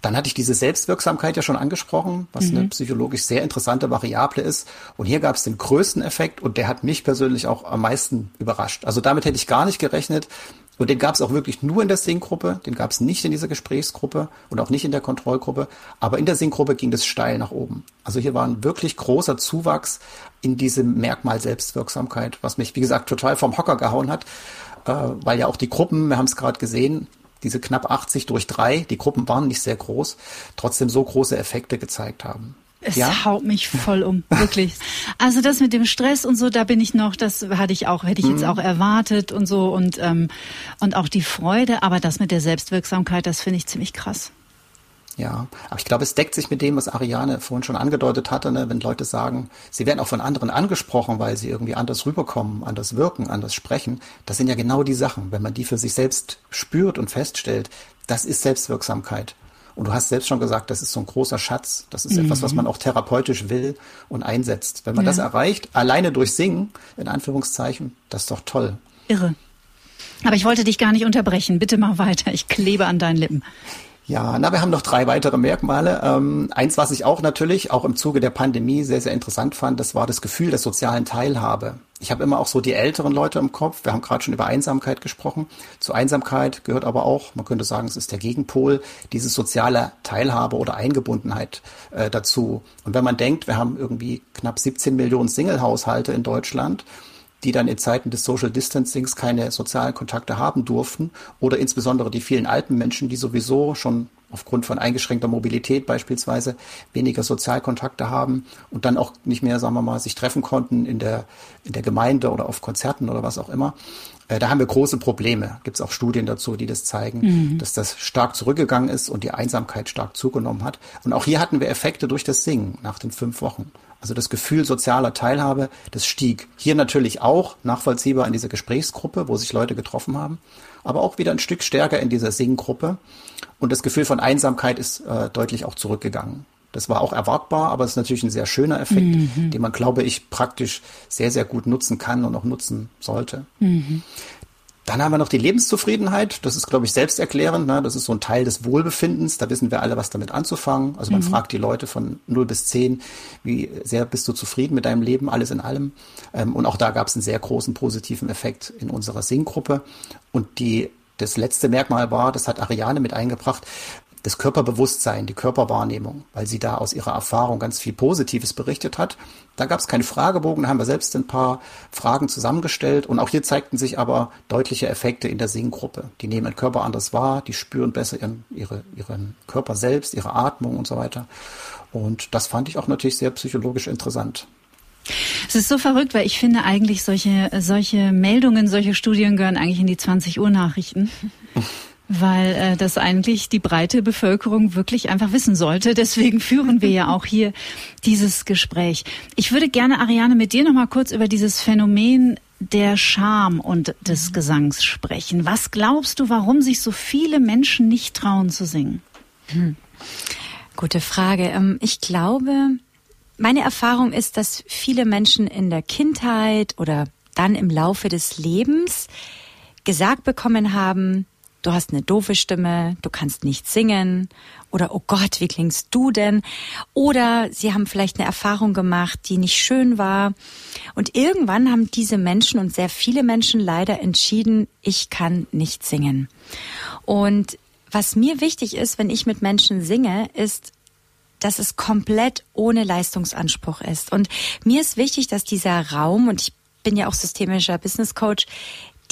Dann hatte ich diese Selbstwirksamkeit ja schon angesprochen, was mhm. eine psychologisch sehr interessante Variable ist. Und hier gab es den größten Effekt und der hat mich persönlich auch am meisten überrascht. Also damit hätte ich gar nicht gerechnet, und den gab es auch wirklich nur in der Sing-Gruppe, den gab es nicht in dieser Gesprächsgruppe und auch nicht in der Kontrollgruppe. Aber in der Sing-Gruppe ging es steil nach oben. Also hier war ein wirklich großer Zuwachs in diesem Merkmal Selbstwirksamkeit, was mich, wie gesagt, total vom Hocker gehauen hat, äh, weil ja auch die Gruppen, wir haben es gerade gesehen, diese knapp 80 durch drei, die Gruppen waren nicht sehr groß, trotzdem so große Effekte gezeigt haben. Es ja? haut mich voll um, wirklich. Also das mit dem Stress und so, da bin ich noch, das hatte ich auch, hätte ich jetzt mhm. auch erwartet und so und ähm, und auch die Freude, aber das mit der Selbstwirksamkeit, das finde ich ziemlich krass. Ja, aber ich glaube, es deckt sich mit dem, was Ariane vorhin schon angedeutet hatte, ne? wenn Leute sagen, sie werden auch von anderen angesprochen, weil sie irgendwie anders rüberkommen, anders wirken, anders sprechen. Das sind ja genau die Sachen. Wenn man die für sich selbst spürt und feststellt, das ist Selbstwirksamkeit. Und du hast selbst schon gesagt, das ist so ein großer Schatz. Das ist mhm. etwas, was man auch therapeutisch will und einsetzt. Wenn man ja. das erreicht, alleine durch Singen, in Anführungszeichen, das ist doch toll. Irre. Aber ich wollte dich gar nicht unterbrechen. Bitte mach weiter. Ich klebe an deinen Lippen. Ja, na, wir haben noch drei weitere Merkmale. Ähm, eins, was ich auch natürlich auch im Zuge der Pandemie sehr, sehr interessant fand, das war das Gefühl der sozialen Teilhabe. Ich habe immer auch so die älteren Leute im Kopf. Wir haben gerade schon über Einsamkeit gesprochen. Zu Einsamkeit gehört aber auch, man könnte sagen, es ist der Gegenpol, diese soziale Teilhabe oder Eingebundenheit äh, dazu. Und wenn man denkt, wir haben irgendwie knapp 17 Millionen Single-Haushalte in Deutschland, die dann in Zeiten des Social Distancings keine sozialen Kontakte haben durften oder insbesondere die vielen alten Menschen, die sowieso schon aufgrund von eingeschränkter Mobilität beispielsweise weniger Sozialkontakte haben und dann auch nicht mehr, sagen wir mal, sich treffen konnten in der, in der Gemeinde oder auf Konzerten oder was auch immer. Äh, da haben wir große Probleme. Gibt es auch Studien dazu, die das zeigen, mhm. dass das stark zurückgegangen ist und die Einsamkeit stark zugenommen hat. Und auch hier hatten wir Effekte durch das Singen nach den fünf Wochen. Also das Gefühl sozialer Teilhabe, das stieg. Hier natürlich auch nachvollziehbar in dieser Gesprächsgruppe, wo sich Leute getroffen haben, aber auch wieder ein Stück stärker in dieser Singgruppe. Und das Gefühl von Einsamkeit ist äh, deutlich auch zurückgegangen. Das war auch erwartbar, aber es ist natürlich ein sehr schöner Effekt, mhm. den man, glaube ich, praktisch sehr, sehr gut nutzen kann und auch nutzen sollte. Mhm. Dann haben wir noch die Lebenszufriedenheit. Das ist, glaube ich, selbsterklärend. Ne? Das ist so ein Teil des Wohlbefindens. Da wissen wir alle, was damit anzufangen. Also man mhm. fragt die Leute von 0 bis 10, wie sehr bist du zufrieden mit deinem Leben, alles in allem. Ähm, und auch da gab es einen sehr großen positiven Effekt in unserer Singgruppe. Und die das letzte Merkmal war, das hat Ariane mit eingebracht, das Körperbewusstsein, die Körperwahrnehmung, weil sie da aus ihrer Erfahrung ganz viel Positives berichtet hat. Da gab es keinen Fragebogen, da haben wir selbst ein paar Fragen zusammengestellt und auch hier zeigten sich aber deutliche Effekte in der Singgruppe. Die nehmen ihren Körper anders wahr, die spüren besser ihren, ihre, ihren Körper selbst, ihre Atmung und so weiter. Und das fand ich auch natürlich sehr psychologisch interessant. Es ist so verrückt, weil ich finde eigentlich solche, solche Meldungen, solche Studien gehören eigentlich in die 20 Uhr Nachrichten. weil äh, das eigentlich die breite Bevölkerung wirklich einfach wissen sollte. Deswegen führen wir ja auch hier dieses Gespräch. Ich würde gerne, Ariane, mit dir noch mal kurz über dieses Phänomen der Scham und des Gesangs sprechen. Was glaubst du, warum sich so viele Menschen nicht trauen zu singen? Hm. Gute Frage. Ähm, ich glaube, meine Erfahrung ist, dass viele Menschen in der Kindheit oder dann im Laufe des Lebens gesagt bekommen haben, du hast eine doofe Stimme, du kannst nicht singen oder oh Gott, wie klingst du denn? Oder sie haben vielleicht eine Erfahrung gemacht, die nicht schön war. Und irgendwann haben diese Menschen und sehr viele Menschen leider entschieden, ich kann nicht singen. Und was mir wichtig ist, wenn ich mit Menschen singe, ist, dass es komplett ohne Leistungsanspruch ist. Und mir ist wichtig, dass dieser Raum, und ich bin ja auch systemischer Business Coach,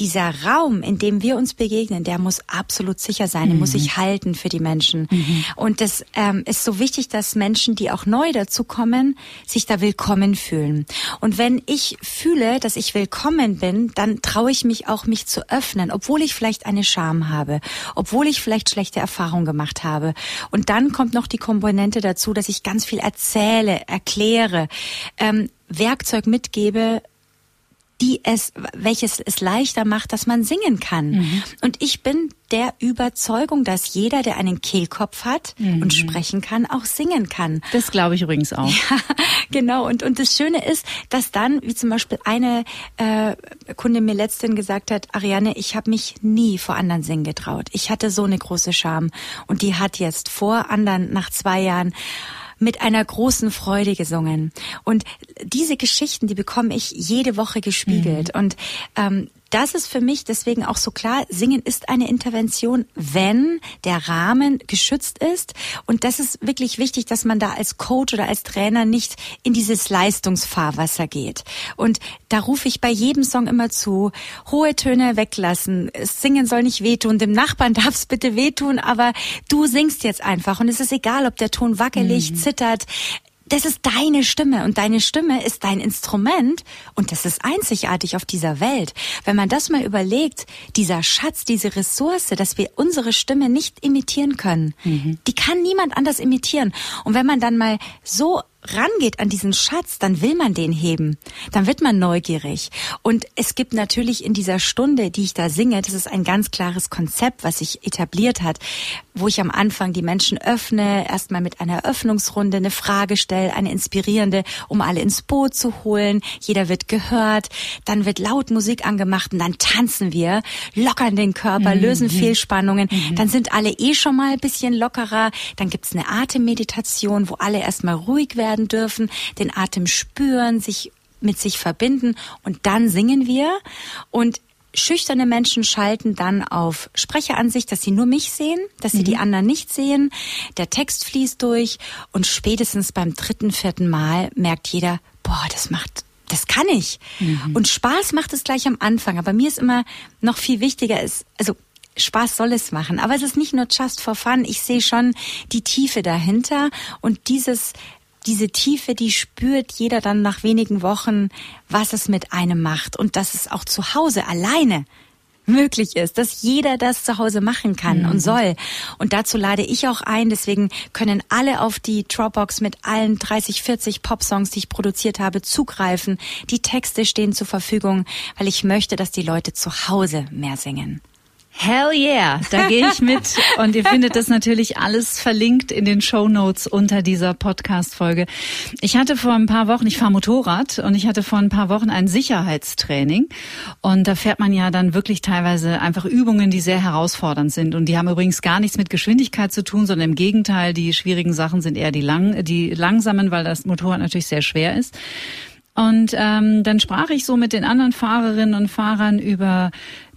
dieser Raum, in dem wir uns begegnen, der muss absolut sicher sein, der muss sich halten für die Menschen. Und das ähm, ist so wichtig, dass Menschen, die auch neu dazukommen, sich da willkommen fühlen. Und wenn ich fühle, dass ich willkommen bin, dann traue ich mich auch, mich zu öffnen, obwohl ich vielleicht eine Scham habe, obwohl ich vielleicht schlechte Erfahrungen gemacht habe. Und dann kommt noch die Komponente dazu, dass ich ganz viel erzähle, erkläre, ähm, Werkzeug mitgebe, die es, welches es leichter macht, dass man singen kann. Mhm. Und ich bin der Überzeugung, dass jeder, der einen Kehlkopf hat mhm. und sprechen kann, auch singen kann. Das glaube ich übrigens auch. Ja, genau. Und, und das Schöne ist, dass dann, wie zum Beispiel eine äh, Kunde mir letztens gesagt hat, Ariane, ich habe mich nie vor anderen singen getraut. Ich hatte so eine große Scham. Und die hat jetzt vor anderen, nach zwei Jahren, mit einer großen Freude gesungen. Und diese Geschichten, die bekomme ich jede Woche gespiegelt. Mhm. Und ähm, das ist für mich deswegen auch so klar, Singen ist eine Intervention, wenn der Rahmen geschützt ist. Und das ist wirklich wichtig, dass man da als Coach oder als Trainer nicht in dieses Leistungsfahrwasser geht. Und da rufe ich bei jedem Song immer zu, hohe Töne weglassen, Singen soll nicht wehtun, dem Nachbarn darf es bitte wehtun, aber du singst jetzt einfach. Und es ist egal, ob der Ton wackelig, mhm. zittert das ist deine Stimme und deine Stimme ist dein Instrument und das ist einzigartig auf dieser Welt. Wenn man das mal überlegt, dieser Schatz, diese Ressource, dass wir unsere Stimme nicht imitieren können, mhm. die kann niemand anders imitieren. Und wenn man dann mal so rangeht an diesen Schatz, dann will man den heben. Dann wird man neugierig. Und es gibt natürlich in dieser Stunde, die ich da singe, das ist ein ganz klares Konzept, was sich etabliert hat, wo ich am Anfang die Menschen öffne, erstmal mit einer Eröffnungsrunde eine Frage stelle, eine inspirierende, um alle ins Boot zu holen. Jeder wird gehört. Dann wird laut Musik angemacht und dann tanzen wir, lockern den Körper, mhm. lösen Fehlspannungen. Mhm. Dann sind alle eh schon mal ein bisschen lockerer. Dann gibt's eine Atemmeditation, wo alle erstmal ruhig werden werden dürfen, den Atem spüren, sich mit sich verbinden und dann singen wir und Schüchterne Menschen schalten dann auf Sprecheransicht, dass sie nur mich sehen, dass sie mhm. die anderen nicht sehen. Der Text fließt durch und spätestens beim dritten, vierten Mal merkt jeder, boah, das macht, das kann ich. Mhm. Und Spaß macht es gleich am Anfang. Aber mir ist immer noch viel wichtiger, ist, also Spaß soll es machen. Aber es ist nicht nur just for fun. Ich sehe schon die Tiefe dahinter und dieses diese Tiefe, die spürt jeder dann nach wenigen Wochen, was es mit einem macht und dass es auch zu Hause alleine möglich ist, dass jeder das zu Hause machen kann mhm. und soll. Und dazu lade ich auch ein. Deswegen können alle auf die Dropbox mit allen 30, 40 Popsongs, die ich produziert habe, zugreifen. Die Texte stehen zur Verfügung, weil ich möchte, dass die Leute zu Hause mehr singen. Hell yeah, da gehe ich mit. Und ihr findet das natürlich alles verlinkt in den Show Notes unter dieser Podcast-Folge. Ich hatte vor ein paar Wochen, ich fahre Motorrad und ich hatte vor ein paar Wochen ein Sicherheitstraining. Und da fährt man ja dann wirklich teilweise einfach Übungen, die sehr herausfordernd sind. Und die haben übrigens gar nichts mit Geschwindigkeit zu tun, sondern im Gegenteil, die schwierigen Sachen sind eher die, lang, die langsamen, weil das Motorrad natürlich sehr schwer ist. Und ähm, dann sprach ich so mit den anderen Fahrerinnen und Fahrern über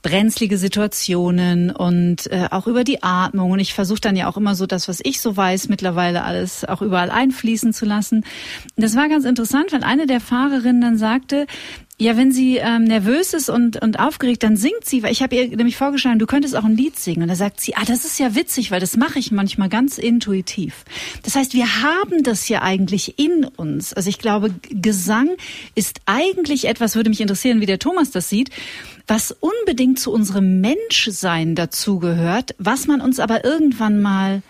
brenzlige Situationen und äh, auch über die Atmung. Und ich versuche dann ja auch immer so das, was ich so weiß, mittlerweile alles auch überall einfließen zu lassen. das war ganz interessant, weil eine der Fahrerinnen dann sagte, ja, wenn sie ähm, nervös ist und, und aufgeregt, dann singt sie, weil ich habe ihr nämlich vorgeschlagen, du könntest auch ein Lied singen. Und da sagt sie, ah, das ist ja witzig, weil das mache ich manchmal ganz intuitiv. Das heißt, wir haben das ja eigentlich in uns. Also ich glaube, Gesang ist eigentlich etwas, würde mich interessieren, wie der Thomas das sieht, was unbedingt zu unserem Menschsein dazugehört, was man uns aber irgendwann mal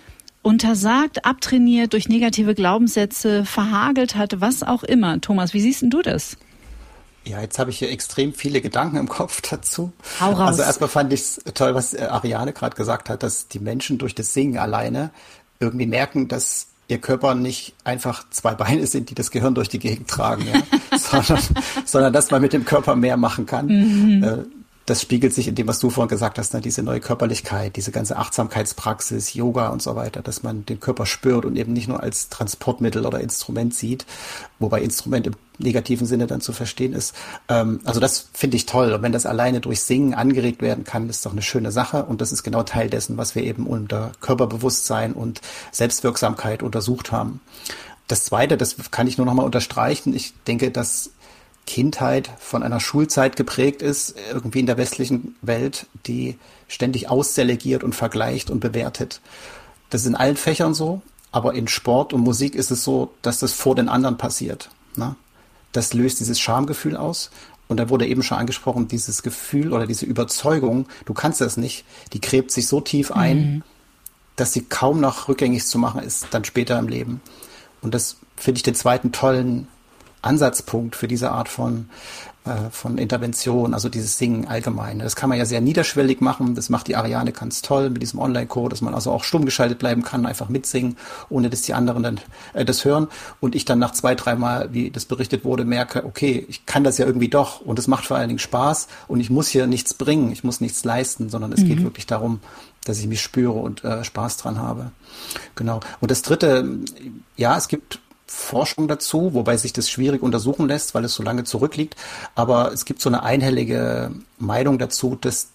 untersagt, abtrainiert, durch negative Glaubenssätze verhagelt hat, was auch immer. Thomas, wie siehst denn du das? Ja, jetzt habe ich hier extrem viele Gedanken im Kopf dazu. Hau raus. Also erstmal fand ich es toll, was äh, Ariane gerade gesagt hat, dass die Menschen durch das Singen alleine irgendwie merken, dass ihr Körper nicht einfach zwei Beine sind, die das Gehirn durch die Gegend tragen, ja? sondern, sondern dass man mit dem Körper mehr machen kann. Mhm. Das spiegelt sich in dem, was du vorhin gesagt hast, ne? diese neue Körperlichkeit, diese ganze Achtsamkeitspraxis, Yoga und so weiter, dass man den Körper spürt und eben nicht nur als Transportmittel oder Instrument sieht, wobei Instrument im negativen Sinne dann zu verstehen ist. Ähm, also das finde ich toll. Und wenn das alleine durch Singen angeregt werden kann, ist doch eine schöne Sache. Und das ist genau Teil dessen, was wir eben unter Körperbewusstsein und Selbstwirksamkeit untersucht haben. Das Zweite, das kann ich nur noch mal unterstreichen. Ich denke, dass Kindheit von einer Schulzeit geprägt ist, irgendwie in der westlichen Welt, die ständig ausdelegiert und vergleicht und bewertet. Das ist in allen Fächern so, aber in Sport und Musik ist es so, dass das vor den anderen passiert. Ne? Das löst dieses Schamgefühl aus. Und da wurde eben schon angesprochen, dieses Gefühl oder diese Überzeugung, du kannst das nicht, die gräbt sich so tief ein, mhm. dass sie kaum noch rückgängig zu machen ist, dann später im Leben. Und das finde ich den zweiten tollen Ansatzpunkt für diese Art von, äh, von Intervention, also dieses Singen allgemein. Das kann man ja sehr niederschwellig machen. Das macht die Ariane ganz toll mit diesem Online-Code, dass man also auch stumm geschaltet bleiben kann, einfach mitsingen, ohne dass die anderen dann äh, das hören. Und ich dann nach zwei, dreimal, wie das berichtet wurde, merke, okay, ich kann das ja irgendwie doch und es macht vor allen Dingen Spaß und ich muss hier nichts bringen, ich muss nichts leisten, sondern es mhm. geht wirklich darum, dass ich mich spüre und äh, Spaß dran habe. Genau. Und das dritte, ja, es gibt Forschung dazu, wobei sich das schwierig untersuchen lässt, weil es so lange zurückliegt. Aber es gibt so eine einhellige Meinung dazu, dass,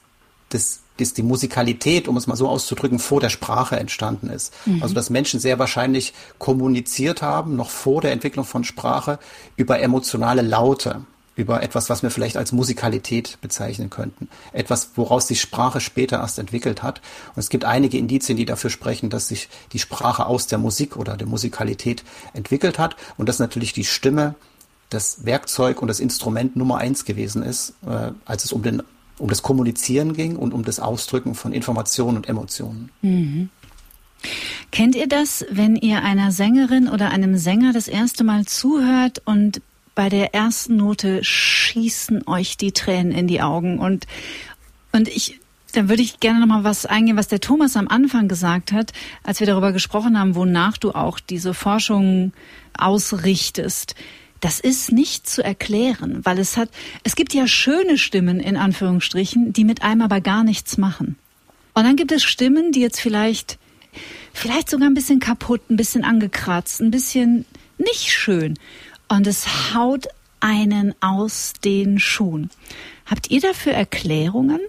dass, dass die Musikalität, um es mal so auszudrücken, vor der Sprache entstanden ist. Mhm. Also dass Menschen sehr wahrscheinlich kommuniziert haben, noch vor der Entwicklung von Sprache, über emotionale Laute über etwas, was wir vielleicht als Musikalität bezeichnen könnten. Etwas, woraus sich Sprache später erst entwickelt hat. Und es gibt einige Indizien, die dafür sprechen, dass sich die Sprache aus der Musik oder der Musikalität entwickelt hat und dass natürlich die Stimme das Werkzeug und das Instrument Nummer eins gewesen ist, äh, als es um, den, um das Kommunizieren ging und um das Ausdrücken von Informationen und Emotionen. Mhm. Kennt ihr das, wenn ihr einer Sängerin oder einem Sänger das erste Mal zuhört und bei der ersten Note schießen euch die Tränen in die Augen und und ich dann würde ich gerne noch mal was eingehen, was der Thomas am Anfang gesagt hat, als wir darüber gesprochen haben, wonach du auch diese Forschung ausrichtest. Das ist nicht zu erklären, weil es hat, es gibt ja schöne Stimmen in Anführungsstrichen, die mit einem aber gar nichts machen. Und dann gibt es Stimmen, die jetzt vielleicht, vielleicht sogar ein bisschen kaputt, ein bisschen angekratzt, ein bisschen nicht schön und es haut einen aus den Schuhen. Habt ihr dafür Erklärungen?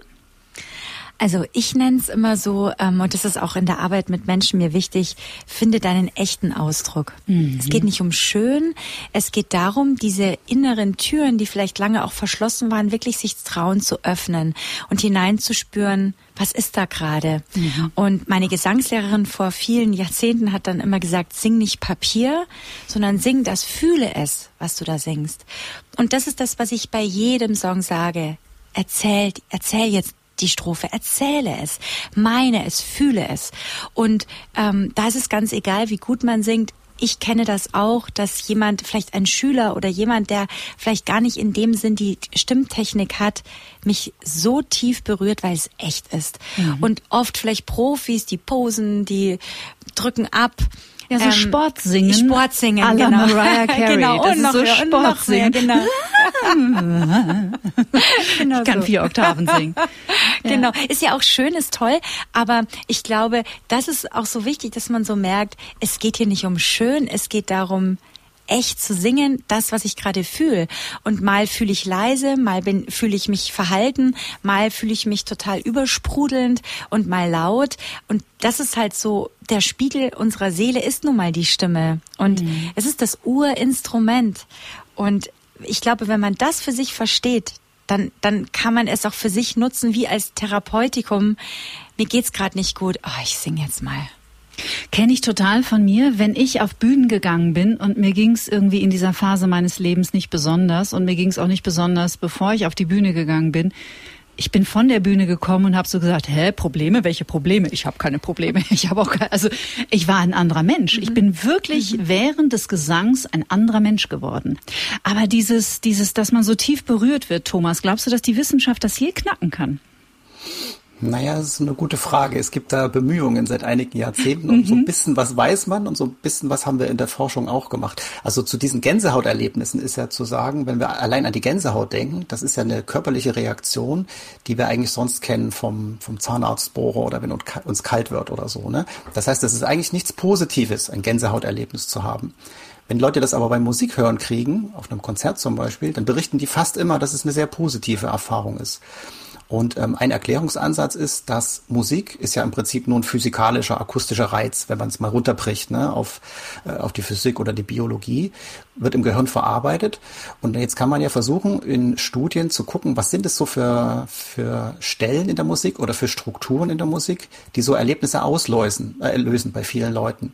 Also ich nenne es immer so, ähm, und das ist auch in der Arbeit mit Menschen mir wichtig, finde deinen echten Ausdruck. Mhm. Es geht nicht um schön, es geht darum, diese inneren Türen, die vielleicht lange auch verschlossen waren, wirklich sich trauen zu öffnen und hineinzuspüren, was ist da gerade? Mhm. Und meine Gesangslehrerin vor vielen Jahrzehnten hat dann immer gesagt, sing nicht Papier, sondern sing das, fühle es, was du da singst. Und das ist das, was ich bei jedem Song sage. Erzähl, erzähl jetzt die Strophe, erzähle es, meine es, fühle es. Und ähm, da ist es ganz egal, wie gut man singt. Ich kenne das auch, dass jemand, vielleicht ein Schüler oder jemand, der vielleicht gar nicht in dem Sinn die Stimmtechnik hat, mich so tief berührt, weil es echt ist. Mhm. Und oft vielleicht Profis, die posen, die drücken ab. Ja, so ähm, Sportsingen. Sportsingen, à genau. Mariah Carey. genau, das und ist so mehr, Sportsingen. genau. genau ich kann so. vier Oktaven singen. Genau. Ist ja auch schön, ist toll, aber ich glaube, das ist auch so wichtig, dass man so merkt, es geht hier nicht um schön, es geht darum, echt zu singen, das, was ich gerade fühle. Und mal fühle ich leise, mal fühle ich mich verhalten, mal fühle ich mich total übersprudelnd und mal laut. Und das ist halt so, der Spiegel unserer Seele ist nun mal die Stimme. Und mhm. es ist das Urinstrument. Und ich glaube, wenn man das für sich versteht, dann, dann kann man es auch für sich nutzen wie als Therapeutikum. Mir geht's gerade nicht gut. Oh, ich sing jetzt mal. Kenne ich total von mir, wenn ich auf Bühnen gegangen bin und mir ging es irgendwie in dieser Phase meines Lebens nicht besonders und mir ging es auch nicht besonders, bevor ich auf die Bühne gegangen bin. Ich bin von der Bühne gekommen und habe so gesagt, hä, Probleme? Welche Probleme? Ich habe keine Probleme. Ich habe auch keine, also ich war ein anderer Mensch. Ich bin wirklich mhm. während des Gesangs ein anderer Mensch geworden. Aber dieses, dieses, dass man so tief berührt wird, Thomas, glaubst du, dass die Wissenschaft das je knacken kann? Naja, das ist eine gute Frage. Es gibt da Bemühungen seit einigen Jahrzehnten und so ein mhm. bisschen was weiß man und so ein bisschen was haben wir in der Forschung auch gemacht. Also zu diesen Gänsehauterlebnissen ist ja zu sagen, wenn wir allein an die Gänsehaut denken, das ist ja eine körperliche Reaktion, die wir eigentlich sonst kennen vom, vom Zahnarztbohrer oder wenn uns kalt wird oder so. Ne? Das heißt, das ist eigentlich nichts Positives, ein Gänsehauterlebnis zu haben. Wenn Leute das aber beim Musik hören kriegen, auf einem Konzert zum Beispiel, dann berichten die fast immer, dass es eine sehr positive Erfahrung ist. Und ähm, ein Erklärungsansatz ist, dass Musik ist ja im Prinzip nur ein physikalischer, akustischer Reiz, wenn man es mal runterbricht ne, auf, äh, auf die Physik oder die Biologie, wird im Gehirn verarbeitet. Und jetzt kann man ja versuchen, in Studien zu gucken, was sind es so für, für Stellen in der Musik oder für Strukturen in der Musik, die so Erlebnisse auslösen äh, lösen bei vielen Leuten.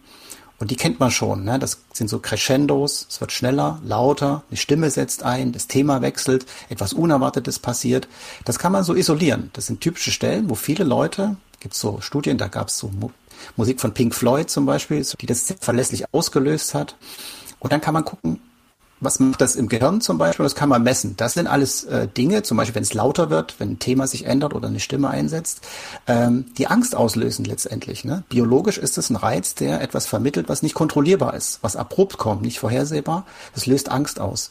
Und die kennt man schon. Ne? Das sind so Crescendos, es wird schneller, lauter, die Stimme setzt ein, das Thema wechselt, etwas Unerwartetes passiert. Das kann man so isolieren. Das sind typische Stellen, wo viele Leute, gibt es so Studien, da gab es so Musik von Pink Floyd zum Beispiel, die das verlässlich ausgelöst hat. Und dann kann man gucken, was macht das im Gehirn zum Beispiel? Das kann man messen. Das sind alles äh, Dinge, zum Beispiel wenn es lauter wird, wenn ein Thema sich ändert oder eine Stimme einsetzt, ähm, die Angst auslösen letztendlich. Ne? Biologisch ist es ein Reiz, der etwas vermittelt, was nicht kontrollierbar ist, was abrupt kommt, nicht vorhersehbar. Das löst Angst aus.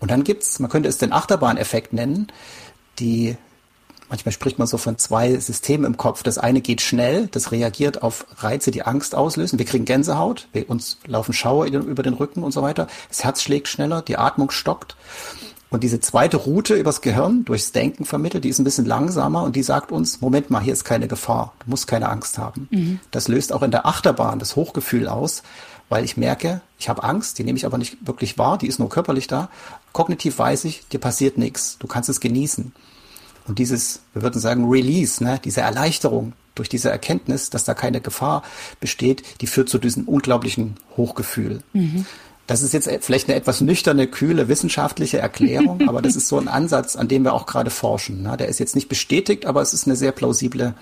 Und dann gibt's, man könnte es den Achterbahneffekt nennen, die Manchmal spricht man so von zwei Systemen im Kopf. Das eine geht schnell, das reagiert auf Reize, die Angst auslösen. Wir kriegen Gänsehaut, wir uns laufen Schauer über den Rücken und so weiter. Das Herz schlägt schneller, die Atmung stockt. Und diese zweite Route übers Gehirn, durchs Denken vermittelt, die ist ein bisschen langsamer und die sagt uns, Moment mal, hier ist keine Gefahr, du musst keine Angst haben. Mhm. Das löst auch in der Achterbahn das Hochgefühl aus, weil ich merke, ich habe Angst, die nehme ich aber nicht wirklich wahr, die ist nur körperlich da. Kognitiv weiß ich, dir passiert nichts, du kannst es genießen. Und dieses, wir würden sagen, Release, ne, diese Erleichterung durch diese Erkenntnis, dass da keine Gefahr besteht, die führt zu diesem unglaublichen Hochgefühl. Mhm. Das ist jetzt vielleicht eine etwas nüchterne, kühle wissenschaftliche Erklärung, aber das ist so ein Ansatz, an dem wir auch gerade forschen. Ne? Der ist jetzt nicht bestätigt, aber es ist eine sehr plausible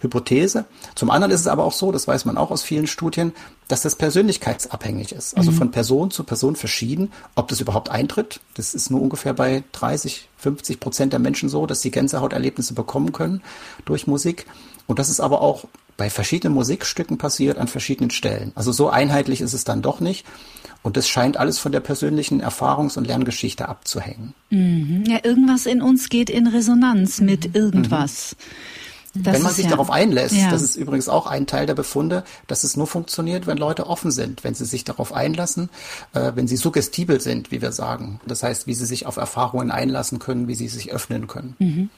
Hypothese. Zum anderen ist es aber auch so, das weiß man auch aus vielen Studien, dass das persönlichkeitsabhängig ist. Also mhm. von Person zu Person verschieden, ob das überhaupt eintritt. Das ist nur ungefähr bei 30, 50 Prozent der Menschen so, dass sie Gänsehauterlebnisse bekommen können durch Musik. Und das ist aber auch bei verschiedenen Musikstücken passiert an verschiedenen Stellen. Also so einheitlich ist es dann doch nicht. Und das scheint alles von der persönlichen Erfahrungs- und Lerngeschichte abzuhängen. Mhm. Ja, irgendwas in uns geht in Resonanz mit mhm. irgendwas. Mhm. Das wenn man sich ja, darauf einlässt, ja. das ist übrigens auch ein Teil der Befunde, dass es nur funktioniert, wenn Leute offen sind, wenn sie sich darauf einlassen, äh, wenn sie suggestibel sind, wie wir sagen. Das heißt, wie sie sich auf Erfahrungen einlassen können, wie sie sich öffnen können. Mhm.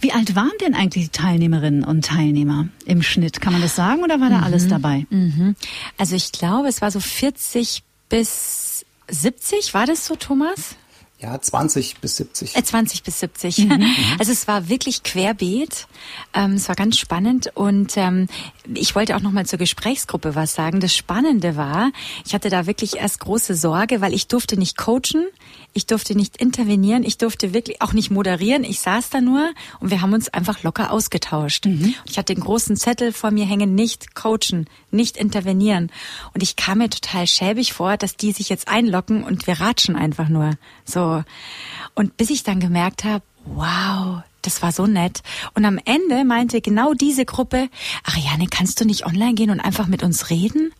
Wie alt waren denn eigentlich die Teilnehmerinnen und Teilnehmer im Schnitt? Kann man das sagen oder war da mhm. alles dabei? Mhm. Also ich glaube, es war so 40 bis 70, war das so, Thomas? Ja, 20 bis 70. Äh, 20 bis 70. Mhm. Also es war wirklich querbeet. Ähm, es war ganz spannend und ähm, ich wollte auch noch mal zur Gesprächsgruppe was sagen. Das Spannende war, ich hatte da wirklich erst große Sorge, weil ich durfte nicht coachen, ich durfte nicht intervenieren, ich durfte wirklich auch nicht moderieren. Ich saß da nur und wir haben uns einfach locker ausgetauscht. Mhm. Ich hatte den großen Zettel vor mir hängen, nicht coachen, nicht intervenieren. Und ich kam mir total schäbig vor, dass die sich jetzt einlocken und wir ratschen einfach nur. So. Und bis ich dann gemerkt habe, wow, das war so nett. Und am Ende meinte genau diese Gruppe, Ariane, kannst du nicht online gehen und einfach mit uns reden?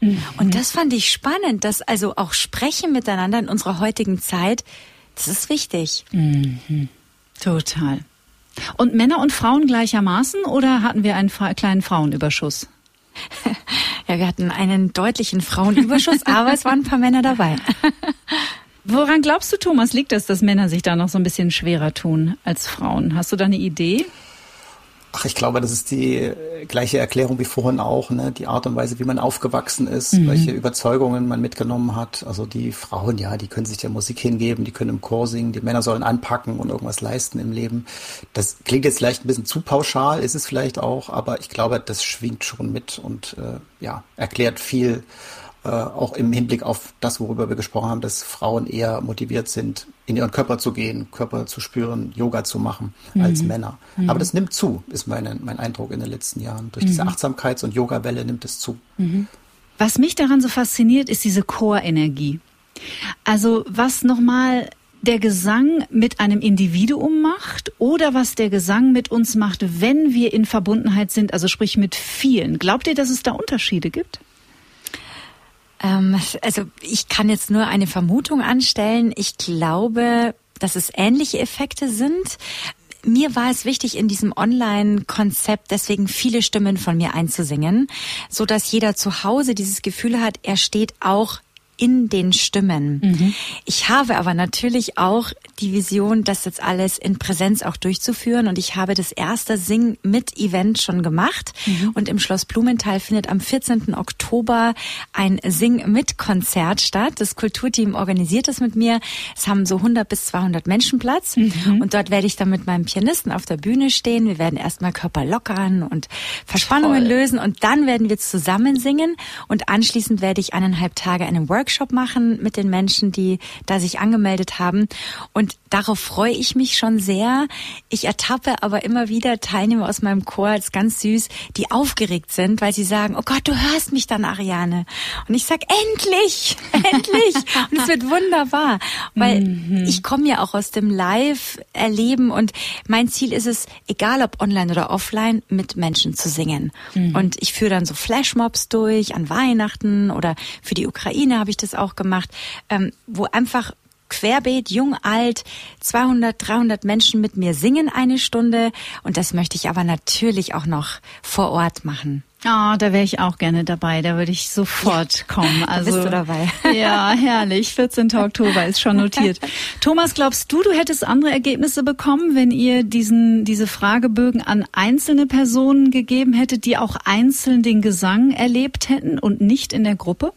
Mhm. Und das fand ich spannend, dass also auch Sprechen miteinander in unserer heutigen Zeit, das ist wichtig. Mhm. Total. Und Männer und Frauen gleichermaßen oder hatten wir einen kleinen Frauenüberschuss? ja, wir hatten einen deutlichen Frauenüberschuss, aber es waren ein paar Männer dabei. Woran glaubst du, Thomas, liegt es, dass Männer sich da noch so ein bisschen schwerer tun als Frauen? Hast du da eine Idee? Ach, ich glaube, das ist die äh, gleiche Erklärung wie vorhin auch, ne? Die Art und Weise, wie man aufgewachsen ist, mhm. welche Überzeugungen man mitgenommen hat. Also die Frauen, ja, die können sich der Musik hingeben, die können im Chor singen, die Männer sollen anpacken und irgendwas leisten im Leben. Das klingt jetzt vielleicht ein bisschen zu pauschal, ist es vielleicht auch, aber ich glaube, das schwingt schon mit und äh, ja, erklärt viel äh, auch im Hinblick auf das, worüber wir gesprochen haben, dass Frauen eher motiviert sind, in ihren Körper zu gehen, Körper zu spüren, Yoga zu machen mhm. als Männer. Mhm. Aber das nimmt zu, ist meine, mein Eindruck in den letzten Jahren. Durch diese mhm. Achtsamkeits- und Yoga-Welle nimmt es zu. Mhm. Was mich daran so fasziniert, ist diese Chorenergie. Also was nochmal der Gesang mit einem Individuum macht oder was der Gesang mit uns macht, wenn wir in Verbundenheit sind, also sprich mit vielen. Glaubt ihr, dass es da Unterschiede gibt? Ähm, also ich kann jetzt nur eine Vermutung anstellen. Ich glaube, dass es ähnliche Effekte sind. Mir war es wichtig, in diesem Online-Konzept deswegen viele Stimmen von mir einzusingen, so dass jeder zu Hause dieses Gefühl hat, er steht auch in den Stimmen. Mhm. Ich habe aber natürlich auch die Vision, das jetzt alles in Präsenz auch durchzuführen. Und ich habe das erste Sing mit Event schon gemacht. Mhm. Und im Schloss Blumenthal findet am 14. Oktober ein Sing mit Konzert statt. Das Kulturteam organisiert das mit mir. Es haben so 100 bis 200 Menschen Platz. Mhm. Und dort werde ich dann mit meinem Pianisten auf der Bühne stehen. Wir werden erstmal Körper lockern und Verspannungen Toll. lösen. Und dann werden wir zusammen singen. Und anschließend werde ich eineinhalb Tage einen Workshop Workshop machen mit den Menschen, die da sich angemeldet haben. Und darauf freue ich mich schon sehr. Ich ertappe aber immer wieder Teilnehmer aus meinem Chor, ist ganz süß, die aufgeregt sind, weil sie sagen, oh Gott, du hörst mich dann, Ariane. Und ich sag, endlich, endlich. Und es wird wunderbar, weil mhm. ich komme ja auch aus dem Live-Erleben und mein Ziel ist es, egal ob online oder offline, mit Menschen zu singen. Mhm. Und ich führe dann so Flashmobs durch an Weihnachten oder für die Ukraine habe ich das auch gemacht, ähm, wo einfach querbeet, jung, alt, 200, 300 Menschen mit mir singen eine Stunde. Und das möchte ich aber natürlich auch noch vor Ort machen. Ah, oh, da wäre ich auch gerne dabei. Da würde ich sofort kommen. Also bist du dabei. ja, herrlich. 14. Oktober ist schon notiert. Thomas, glaubst du, du hättest andere Ergebnisse bekommen, wenn ihr diesen diese Fragebögen an einzelne Personen gegeben hättet, die auch einzeln den Gesang erlebt hätten und nicht in der Gruppe?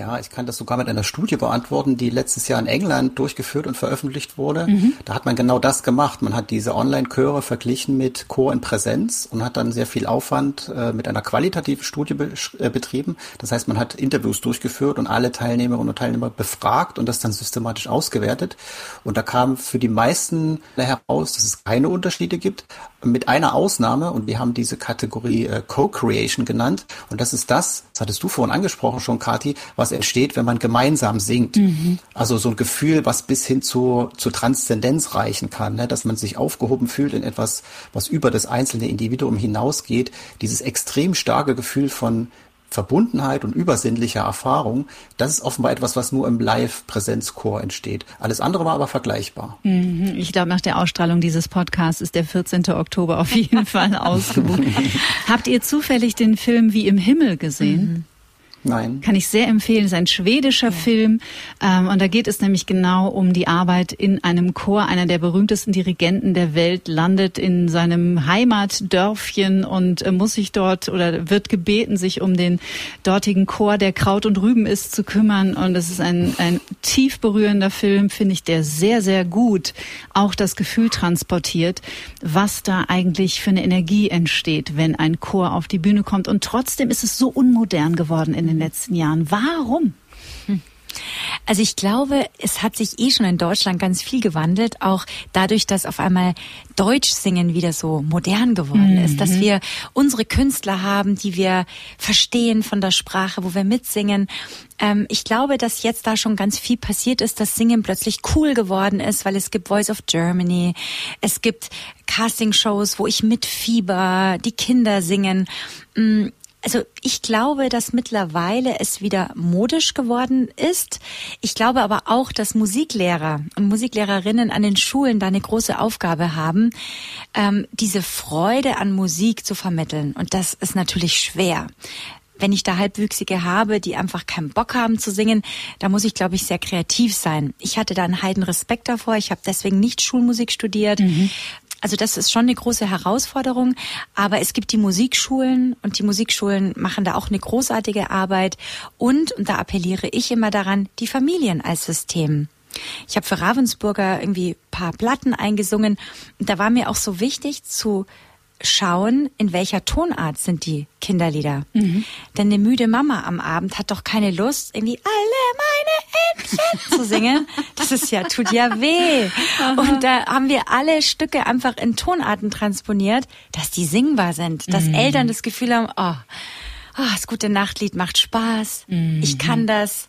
Ja, ich kann das sogar mit einer Studie beantworten, die letztes Jahr in England durchgeführt und veröffentlicht wurde. Mhm. Da hat man genau das gemacht. Man hat diese Online-Chöre verglichen mit Chor in Präsenz und hat dann sehr viel Aufwand äh, mit einer qualitativen Studie be äh, betrieben. Das heißt, man hat Interviews durchgeführt und alle Teilnehmerinnen und Teilnehmer befragt und das dann systematisch ausgewertet. Und da kam für die meisten heraus, dass es keine Unterschiede gibt, mit einer Ausnahme. Und wir haben diese Kategorie äh, Co-Creation genannt. Und das ist das, das hattest du vorhin angesprochen schon, Kati, was entsteht, wenn man gemeinsam singt. Mhm. Also so ein Gefühl, was bis hin zu, zur Transzendenz reichen kann, ne? dass man sich aufgehoben fühlt in etwas, was über das einzelne Individuum hinausgeht. Dieses extrem starke Gefühl von Verbundenheit und übersinnlicher Erfahrung, das ist offenbar etwas, was nur im Live-Präsenzchor entsteht. Alles andere war aber vergleichbar. Mhm. Ich glaube, nach der Ausstrahlung dieses Podcasts ist der 14. Oktober auf jeden Fall ausgebucht. Habt ihr zufällig den Film Wie im Himmel gesehen? Mhm. Nein. Kann ich sehr empfehlen. Es ist ein schwedischer ja. Film. Ähm, und da geht es nämlich genau um die Arbeit in einem Chor. Einer der berühmtesten Dirigenten der Welt landet in seinem Heimatdörfchen und äh, muss sich dort oder wird gebeten, sich um den dortigen Chor, der Kraut und Rüben ist, zu kümmern. Und es ist ein, ein tief berührender Film, finde ich, der sehr, sehr gut auch das Gefühl transportiert, was da eigentlich für eine Energie entsteht, wenn ein Chor auf die Bühne kommt. Und trotzdem ist es so unmodern geworden in den letzten Jahren. Warum? Hm. Also ich glaube, es hat sich eh schon in Deutschland ganz viel gewandelt, auch dadurch, dass auf einmal Deutsch singen wieder so modern geworden mhm. ist, dass mhm. wir unsere Künstler haben, die wir verstehen von der Sprache, wo wir mitsingen. Ähm, ich glaube, dass jetzt da schon ganz viel passiert ist, dass Singen plötzlich cool geworden ist, weil es gibt Voice of Germany, es gibt Castingshows, wo ich mitfieber, die Kinder singen. Mm, also ich glaube, dass mittlerweile es wieder modisch geworden ist. Ich glaube aber auch, dass Musiklehrer und Musiklehrerinnen an den Schulen da eine große Aufgabe haben, ähm, diese Freude an Musik zu vermitteln. Und das ist natürlich schwer wenn ich da Halbwüchsige habe, die einfach keinen Bock haben zu singen, da muss ich, glaube ich, sehr kreativ sein. Ich hatte da einen heiden Respekt davor. Ich habe deswegen nicht Schulmusik studiert. Mhm. Also das ist schon eine große Herausforderung. Aber es gibt die Musikschulen und die Musikschulen machen da auch eine großartige Arbeit. Und, und da appelliere ich immer daran, die Familien als System. Ich habe für Ravensburger irgendwie paar Platten eingesungen. Und da war mir auch so wichtig zu schauen, in welcher Tonart sind die Kinderlieder. Mhm. Denn eine müde Mama am Abend hat doch keine Lust, irgendwie alle meine Entchen zu singen. Das ist ja, tut ja weh. Aha. Und da haben wir alle Stücke einfach in Tonarten transponiert, dass die singbar sind, dass mhm. Eltern das Gefühl haben, oh, oh, das gute Nachtlied macht Spaß, mhm. ich kann das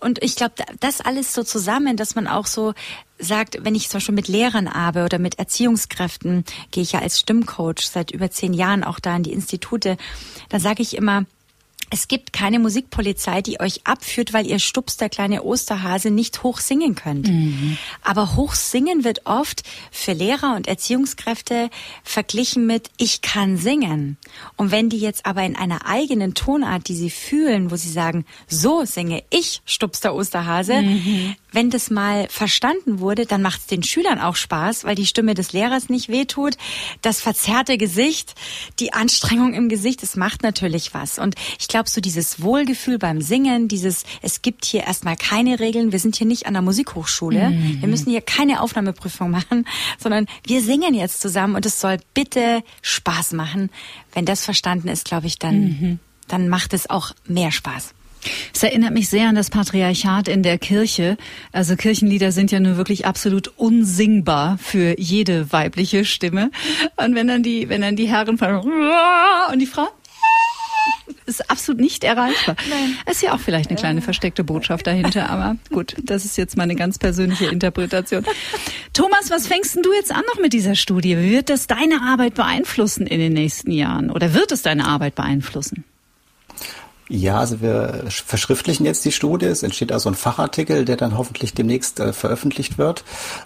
und ich glaube, das alles so zusammen, dass man auch so sagt, wenn ich zum Beispiel mit Lehrern arbeite oder mit Erziehungskräften, gehe ich ja als Stimmcoach seit über zehn Jahren auch da in die Institute, dann sage ich immer, es gibt keine Musikpolizei, die euch abführt, weil ihr Stups der kleine Osterhase nicht hoch singen könnt. Mhm. Aber hoch singen wird oft für Lehrer und Erziehungskräfte verglichen mit ich kann singen. Und wenn die jetzt aber in einer eigenen Tonart, die sie fühlen, wo sie sagen, so singe ich Stups der Osterhase, mhm. Wenn das mal verstanden wurde, dann macht es den Schülern auch Spaß, weil die Stimme des Lehrers nicht wehtut, das verzerrte Gesicht, die Anstrengung im Gesicht, es macht natürlich was. Und ich glaube, so dieses Wohlgefühl beim Singen, dieses, es gibt hier erstmal keine Regeln, wir sind hier nicht an der Musikhochschule, mhm. wir müssen hier keine Aufnahmeprüfung machen, sondern wir singen jetzt zusammen und es soll bitte Spaß machen. Wenn das verstanden ist, glaube ich, dann, mhm. dann macht es auch mehr Spaß. Es erinnert mich sehr an das Patriarchat in der Kirche. Also Kirchenlieder sind ja nur wirklich absolut unsingbar für jede weibliche Stimme. Und wenn dann die, wenn dann die Herren von und die Frau ist absolut nicht erreichbar. Nein. Ist ja auch vielleicht eine kleine versteckte Botschaft dahinter, aber gut, das ist jetzt meine ganz persönliche Interpretation. Thomas, was fängst denn du jetzt an noch mit dieser Studie? Wie wird das deine Arbeit beeinflussen in den nächsten Jahren oder wird es deine Arbeit beeinflussen? Ja, also wir verschriftlichen jetzt die Studie. Es entsteht also ein Fachartikel, der dann hoffentlich demnächst äh, veröffentlicht wird.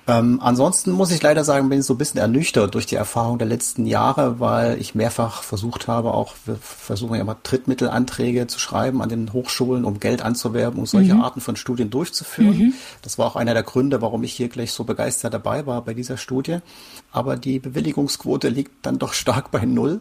Ähm, ansonsten muss ich leider sagen, bin ich so ein bisschen ernüchtert durch die Erfahrung der letzten Jahre, weil ich mehrfach versucht habe, auch wir versuchen ja mal Drittmittelanträge zu schreiben an den Hochschulen, um Geld anzuwerben, um solche mhm. Arten von Studien durchzuführen. Mhm. Das war auch einer der Gründe, warum ich hier gleich so begeistert dabei war bei dieser Studie. Aber die Bewilligungsquote liegt dann doch stark bei Null.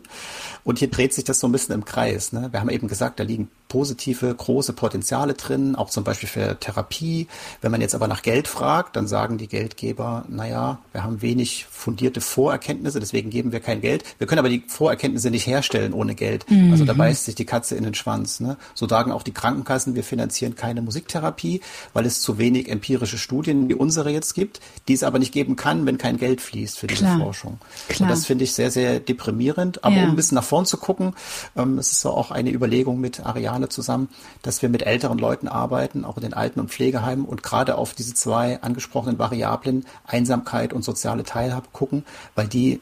Und hier dreht sich das so ein bisschen im Kreis. Ne? Wir haben eben gesagt, da liegen positive, große Potenziale drin, auch zum Beispiel für Therapie. Wenn man jetzt aber nach Geld fragt, dann sagen die Geldgeber, naja, wir haben wenig fundierte Vorerkenntnisse, deswegen geben wir kein Geld. Wir können aber die Vorerkenntnisse nicht herstellen ohne Geld. Mhm. Also da beißt sich die Katze in den Schwanz. Ne? So sagen auch die Krankenkassen, wir finanzieren keine Musiktherapie, weil es zu wenig empirische Studien wie unsere jetzt gibt, die es aber nicht geben kann, wenn kein Geld fließt für diese Klar. Forschung. Klar. Und das finde ich sehr, sehr deprimierend. Aber ja. um ein bisschen nach vorn zu gucken, ähm, es ist so auch eine Überlegung mit Ariane Jahre zusammen, dass wir mit älteren Leuten arbeiten, auch in den Alten- und Pflegeheimen und gerade auf diese zwei angesprochenen Variablen Einsamkeit und soziale Teilhabe gucken, weil die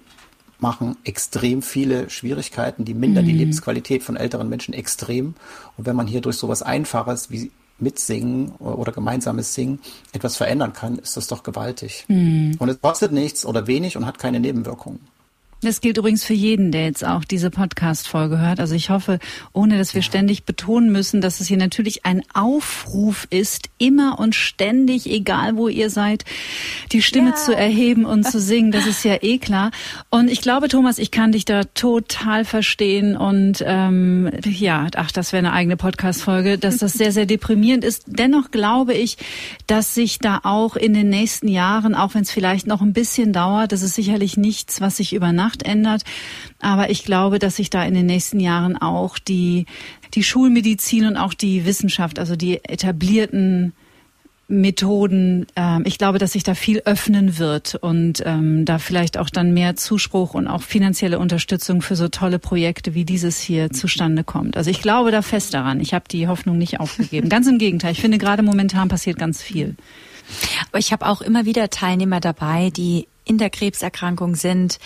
machen extrem viele Schwierigkeiten, die mindern mhm. die Lebensqualität von älteren Menschen extrem. Und wenn man hier durch sowas Einfaches wie Mitsingen oder gemeinsames Singen etwas verändern kann, ist das doch gewaltig. Mhm. Und es kostet nichts oder wenig und hat keine Nebenwirkungen. Das gilt übrigens für jeden, der jetzt auch diese Podcast-Folge hört. Also ich hoffe, ohne dass wir ständig betonen müssen, dass es hier natürlich ein Aufruf ist, immer und ständig, egal wo ihr seid, die Stimme ja. zu erheben und zu singen. Das ist ja eh klar. Und ich glaube, Thomas, ich kann dich da total verstehen. Und ähm, ja, ach, das wäre eine eigene Podcast-Folge, dass das sehr, sehr deprimierend ist. Dennoch glaube ich, dass sich da auch in den nächsten Jahren, auch wenn es vielleicht noch ein bisschen dauert, das ist sicherlich nichts, was sich über Nacht Nacht ändert. Aber ich glaube, dass sich da in den nächsten Jahren auch die, die Schulmedizin und auch die Wissenschaft, also die etablierten Methoden, äh, ich glaube, dass sich da viel öffnen wird und ähm, da vielleicht auch dann mehr Zuspruch und auch finanzielle Unterstützung für so tolle Projekte wie dieses hier zustande kommt. Also ich glaube da fest daran. Ich habe die Hoffnung nicht aufgegeben. Ganz im Gegenteil. Ich finde gerade momentan passiert ganz viel. Aber ich habe auch immer wieder Teilnehmer dabei, die in der Krebserkrankung sind,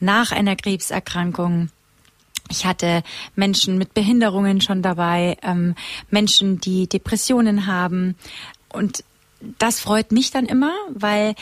nach einer Krebserkrankung. Ich hatte Menschen mit Behinderungen schon dabei, ähm, Menschen, die Depressionen haben. Und das freut mich dann immer, weil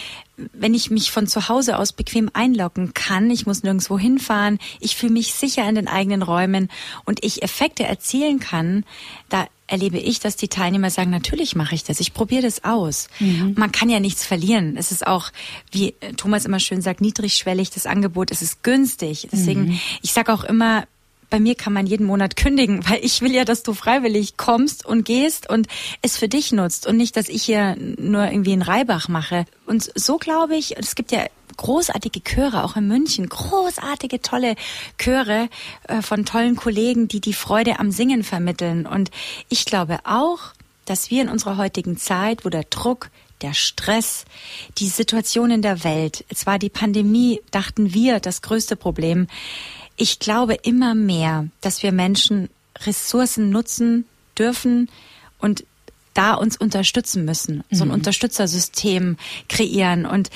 wenn ich mich von zu Hause aus bequem einloggen kann, ich muss nirgendwo hinfahren, ich fühle mich sicher in den eigenen Räumen und ich Effekte erzielen kann, da erlebe ich, dass die Teilnehmer sagen, natürlich mache ich das, ich probiere das aus. Mhm. Man kann ja nichts verlieren. Es ist auch, wie Thomas immer schön sagt, niedrigschwellig, das Angebot, es ist günstig. Deswegen, mhm. ich sage auch immer, bei mir kann man jeden Monat kündigen, weil ich will ja, dass du freiwillig kommst und gehst und es für dich nutzt und nicht, dass ich hier nur irgendwie einen Reibach mache. Und so glaube ich, es gibt ja großartige Chöre, auch in München, großartige, tolle Chöre äh, von tollen Kollegen, die die Freude am Singen vermitteln. Und ich glaube auch, dass wir in unserer heutigen Zeit, wo der Druck, der Stress, die Situation in der Welt, es war die Pandemie, dachten wir, das größte Problem. Ich glaube immer mehr, dass wir Menschen Ressourcen nutzen dürfen und da uns unterstützen müssen, so ein mhm. Unterstützersystem kreieren und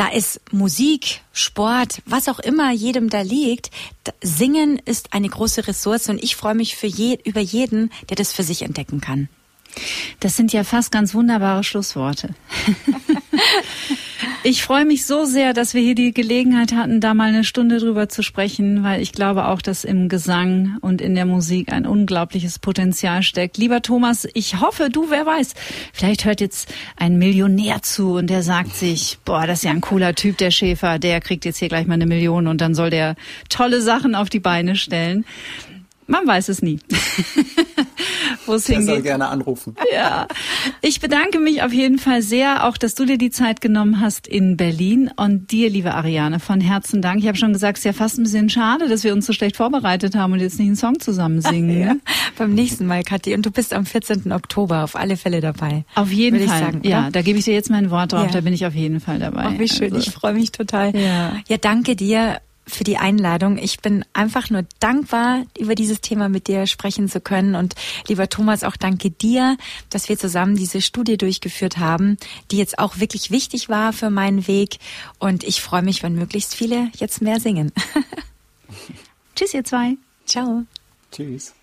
da ist Musik, Sport, was auch immer jedem da liegt. Singen ist eine große Ressource und ich freue mich für je, über jeden, der das für sich entdecken kann. Das sind ja fast ganz wunderbare Schlussworte. ich freue mich so sehr, dass wir hier die Gelegenheit hatten, da mal eine Stunde drüber zu sprechen, weil ich glaube auch, dass im Gesang und in der Musik ein unglaubliches Potenzial steckt. Lieber Thomas, ich hoffe, du, wer weiß, vielleicht hört jetzt ein Millionär zu und der sagt sich, boah, das ist ja ein cooler Typ, der Schäfer, der kriegt jetzt hier gleich mal eine Million und dann soll der tolle Sachen auf die Beine stellen. Man weiß es nie. Wo es hingeht. soll gerne anrufen. Ja. Ich bedanke mich auf jeden Fall sehr, auch dass du dir die Zeit genommen hast in Berlin und dir, liebe Ariane, von Herzen Dank. Ich habe schon gesagt, es ist ja fast ein bisschen schade, dass wir uns so schlecht vorbereitet haben und jetzt nicht einen Song zusammen singen. Ja. Ne? Beim nächsten Mal, Kathi. Und du bist am 14. Oktober auf alle Fälle dabei. Auf jeden Fall. Sagen, ja, da gebe ich dir jetzt mein Wort drauf. Ja. Da bin ich auf jeden Fall dabei. Oh, wie schön. Also. Ich freue mich total. Ja. ja, danke dir für die Einladung. Ich bin einfach nur dankbar, über dieses Thema mit dir sprechen zu können. Und lieber Thomas, auch danke dir, dass wir zusammen diese Studie durchgeführt haben, die jetzt auch wirklich wichtig war für meinen Weg. Und ich freue mich, wenn möglichst viele jetzt mehr singen. Tschüss, ihr zwei. Ciao. Tschüss.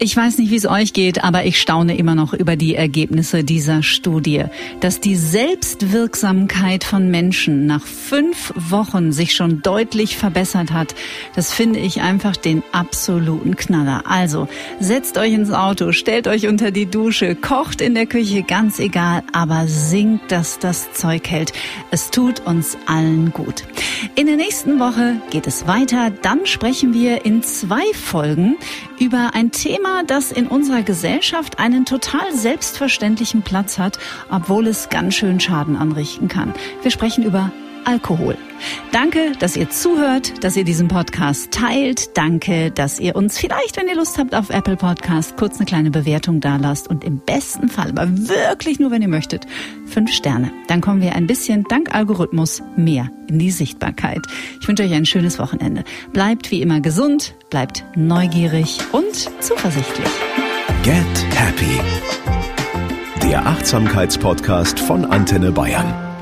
Ich weiß nicht, wie es euch geht, aber ich staune immer noch über die Ergebnisse dieser Studie. Dass die Selbstwirksamkeit von Menschen nach fünf Wochen sich schon deutlich verbessert hat, das finde ich einfach den absoluten Knaller. Also setzt euch ins Auto, stellt euch unter die Dusche, kocht in der Küche, ganz egal, aber singt, dass das Zeug hält. Es tut uns allen gut. In der nächsten Woche geht es weiter. Dann sprechen wir in zwei Folgen über ein Thema, das in unserer Gesellschaft einen total selbstverständlichen Platz hat, obwohl es ganz schön Schaden anrichten kann. Wir sprechen über Alkohol. Danke, dass ihr zuhört, dass ihr diesen Podcast teilt. Danke, dass ihr uns vielleicht, wenn ihr Lust habt, auf Apple Podcast kurz eine kleine Bewertung dalasst und im besten Fall, aber wirklich nur, wenn ihr möchtet, fünf Sterne. Dann kommen wir ein bisschen dank Algorithmus mehr in die Sichtbarkeit. Ich wünsche euch ein schönes Wochenende. Bleibt wie immer gesund, bleibt neugierig und zuversichtlich. Get Happy. Der Achtsamkeitspodcast von Antenne Bayern.